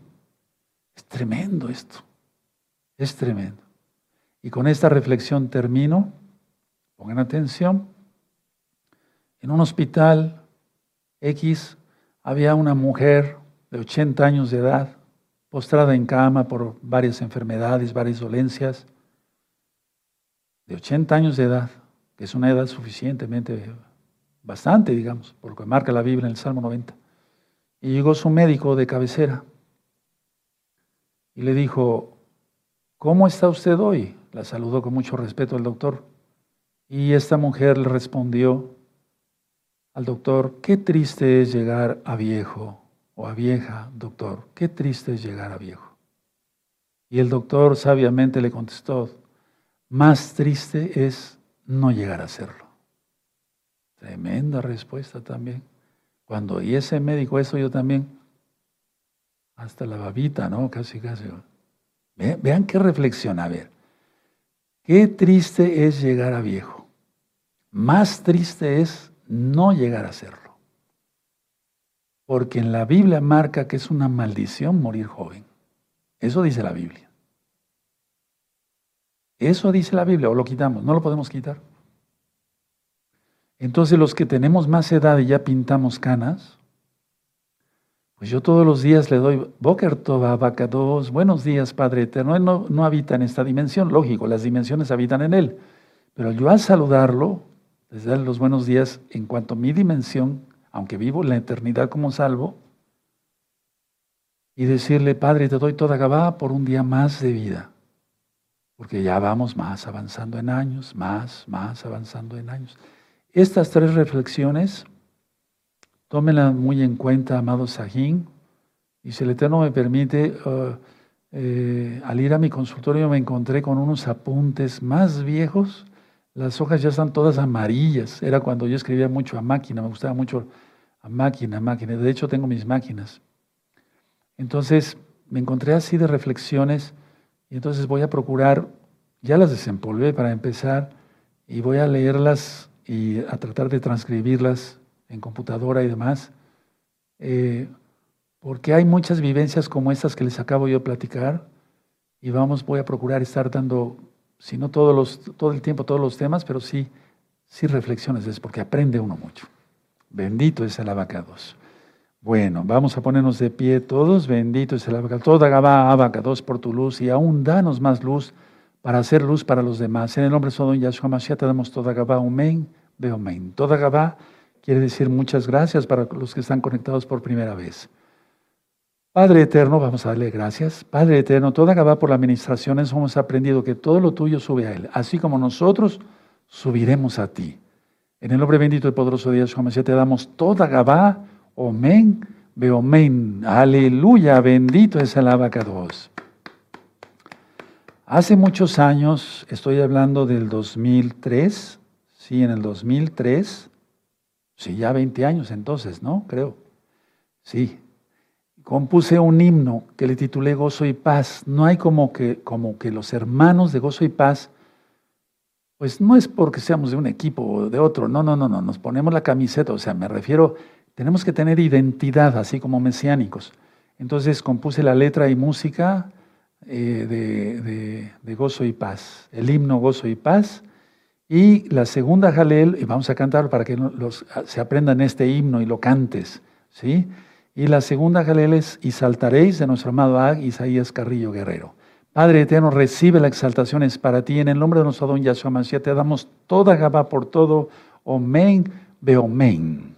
Es tremendo esto. Es tremendo. Y con esta reflexión termino. Pongan atención. En un hospital X había una mujer de 80 años de edad, postrada en cama por varias enfermedades, varias dolencias, de 80 años de edad, que es una edad suficientemente, bastante, digamos, por lo que marca la Biblia en el Salmo 90. Y llegó su médico de cabecera y le dijo, ¿cómo está usted hoy? La saludó con mucho respeto el doctor. Y esta mujer le respondió al doctor, qué triste es llegar a viejo o a vieja, doctor, qué triste es llegar a viejo. Y el doctor sabiamente le contestó, más triste es no llegar a serlo. Tremenda respuesta también. Cuando oí ese médico eso yo también, hasta la babita, ¿no? Casi, casi. Vean, qué reflexión, a ver. Qué triste es llegar a viejo. Más triste es no llegar a serlo. Porque en la Biblia marca que es una maldición morir joven. Eso dice la Biblia. Eso dice la Biblia, o lo quitamos, no lo podemos quitar. Entonces los que tenemos más edad y ya pintamos canas, pues yo todos los días le doy Boker Tova, dos buenos días Padre Eterno. Él no, no, habita en esta dimensión, lógico, las dimensiones habitan en Él. Pero yo al saludarlo, les darle los buenos días en cuanto mi dimensión, aunque vivo la eternidad como salvo, y decirle, Padre, te doy toda Gabá por un día más de vida. Porque ya vamos más avanzando en años, más, más avanzando en años. Estas tres reflexiones, tómenlas muy en cuenta, amado Sajín, y si el Eterno me permite, uh, eh, al ir a mi consultorio me encontré con unos apuntes más viejos, las hojas ya están todas amarillas, era cuando yo escribía mucho a máquina, me gustaba mucho a máquina, a máquina, de hecho tengo mis máquinas. Entonces me encontré así de reflexiones y entonces voy a procurar, ya las desempolvé para empezar, y voy a leerlas y a tratar de transcribirlas en computadora y demás, eh, porque hay muchas vivencias como estas que les acabo yo de platicar y vamos, voy a procurar estar dando, si no todos los, todo el tiempo todos los temas, pero sí, sí reflexiones, es porque aprende uno mucho. Bendito es el abacados. Bueno, vamos a ponernos de pie todos. Bendito es el abacados. Toda Gabá, abacados por tu luz y aún danos más luz para hacer luz para los demás. En el nombre de Sodom Yahshua Mashiach te damos toda Gabá. Amén. Beomein. Toda Gabá quiere decir muchas gracias para los que están conectados por primera vez. Padre eterno, vamos a darle gracias. Padre eterno, toda Gabá por la administración hemos aprendido que todo lo tuyo sube a Él, así como nosotros subiremos a ti. En el nombre bendito y poderoso de Yahshua te damos toda Gabá, Omen, Beomen. Aleluya, bendito es el abacados. Hace muchos años, estoy hablando del 2003, Sí, en el 2003, sí, ya 20 años entonces, ¿no? Creo. Sí. Compuse un himno que le titulé Gozo y Paz. No hay como que, como que los hermanos de Gozo y Paz, pues no es porque seamos de un equipo o de otro, no, no, no, no, nos ponemos la camiseta, o sea, me refiero, tenemos que tener identidad, así como mesiánicos. Entonces compuse la letra y música eh, de, de Gozo y Paz, el himno Gozo y Paz y la segunda Jalel, y vamos a cantar para que los, se aprendan este himno y lo cantes, ¿sí? Y la segunda Jalel es, y saltaréis de nuestro amado Ag, Isaías Carrillo Guerrero. Padre eterno, recibe la exaltación, es para ti. En el nombre de nuestro don Yahshua Mashiach te damos toda Gabá por todo. Omen, Beomen.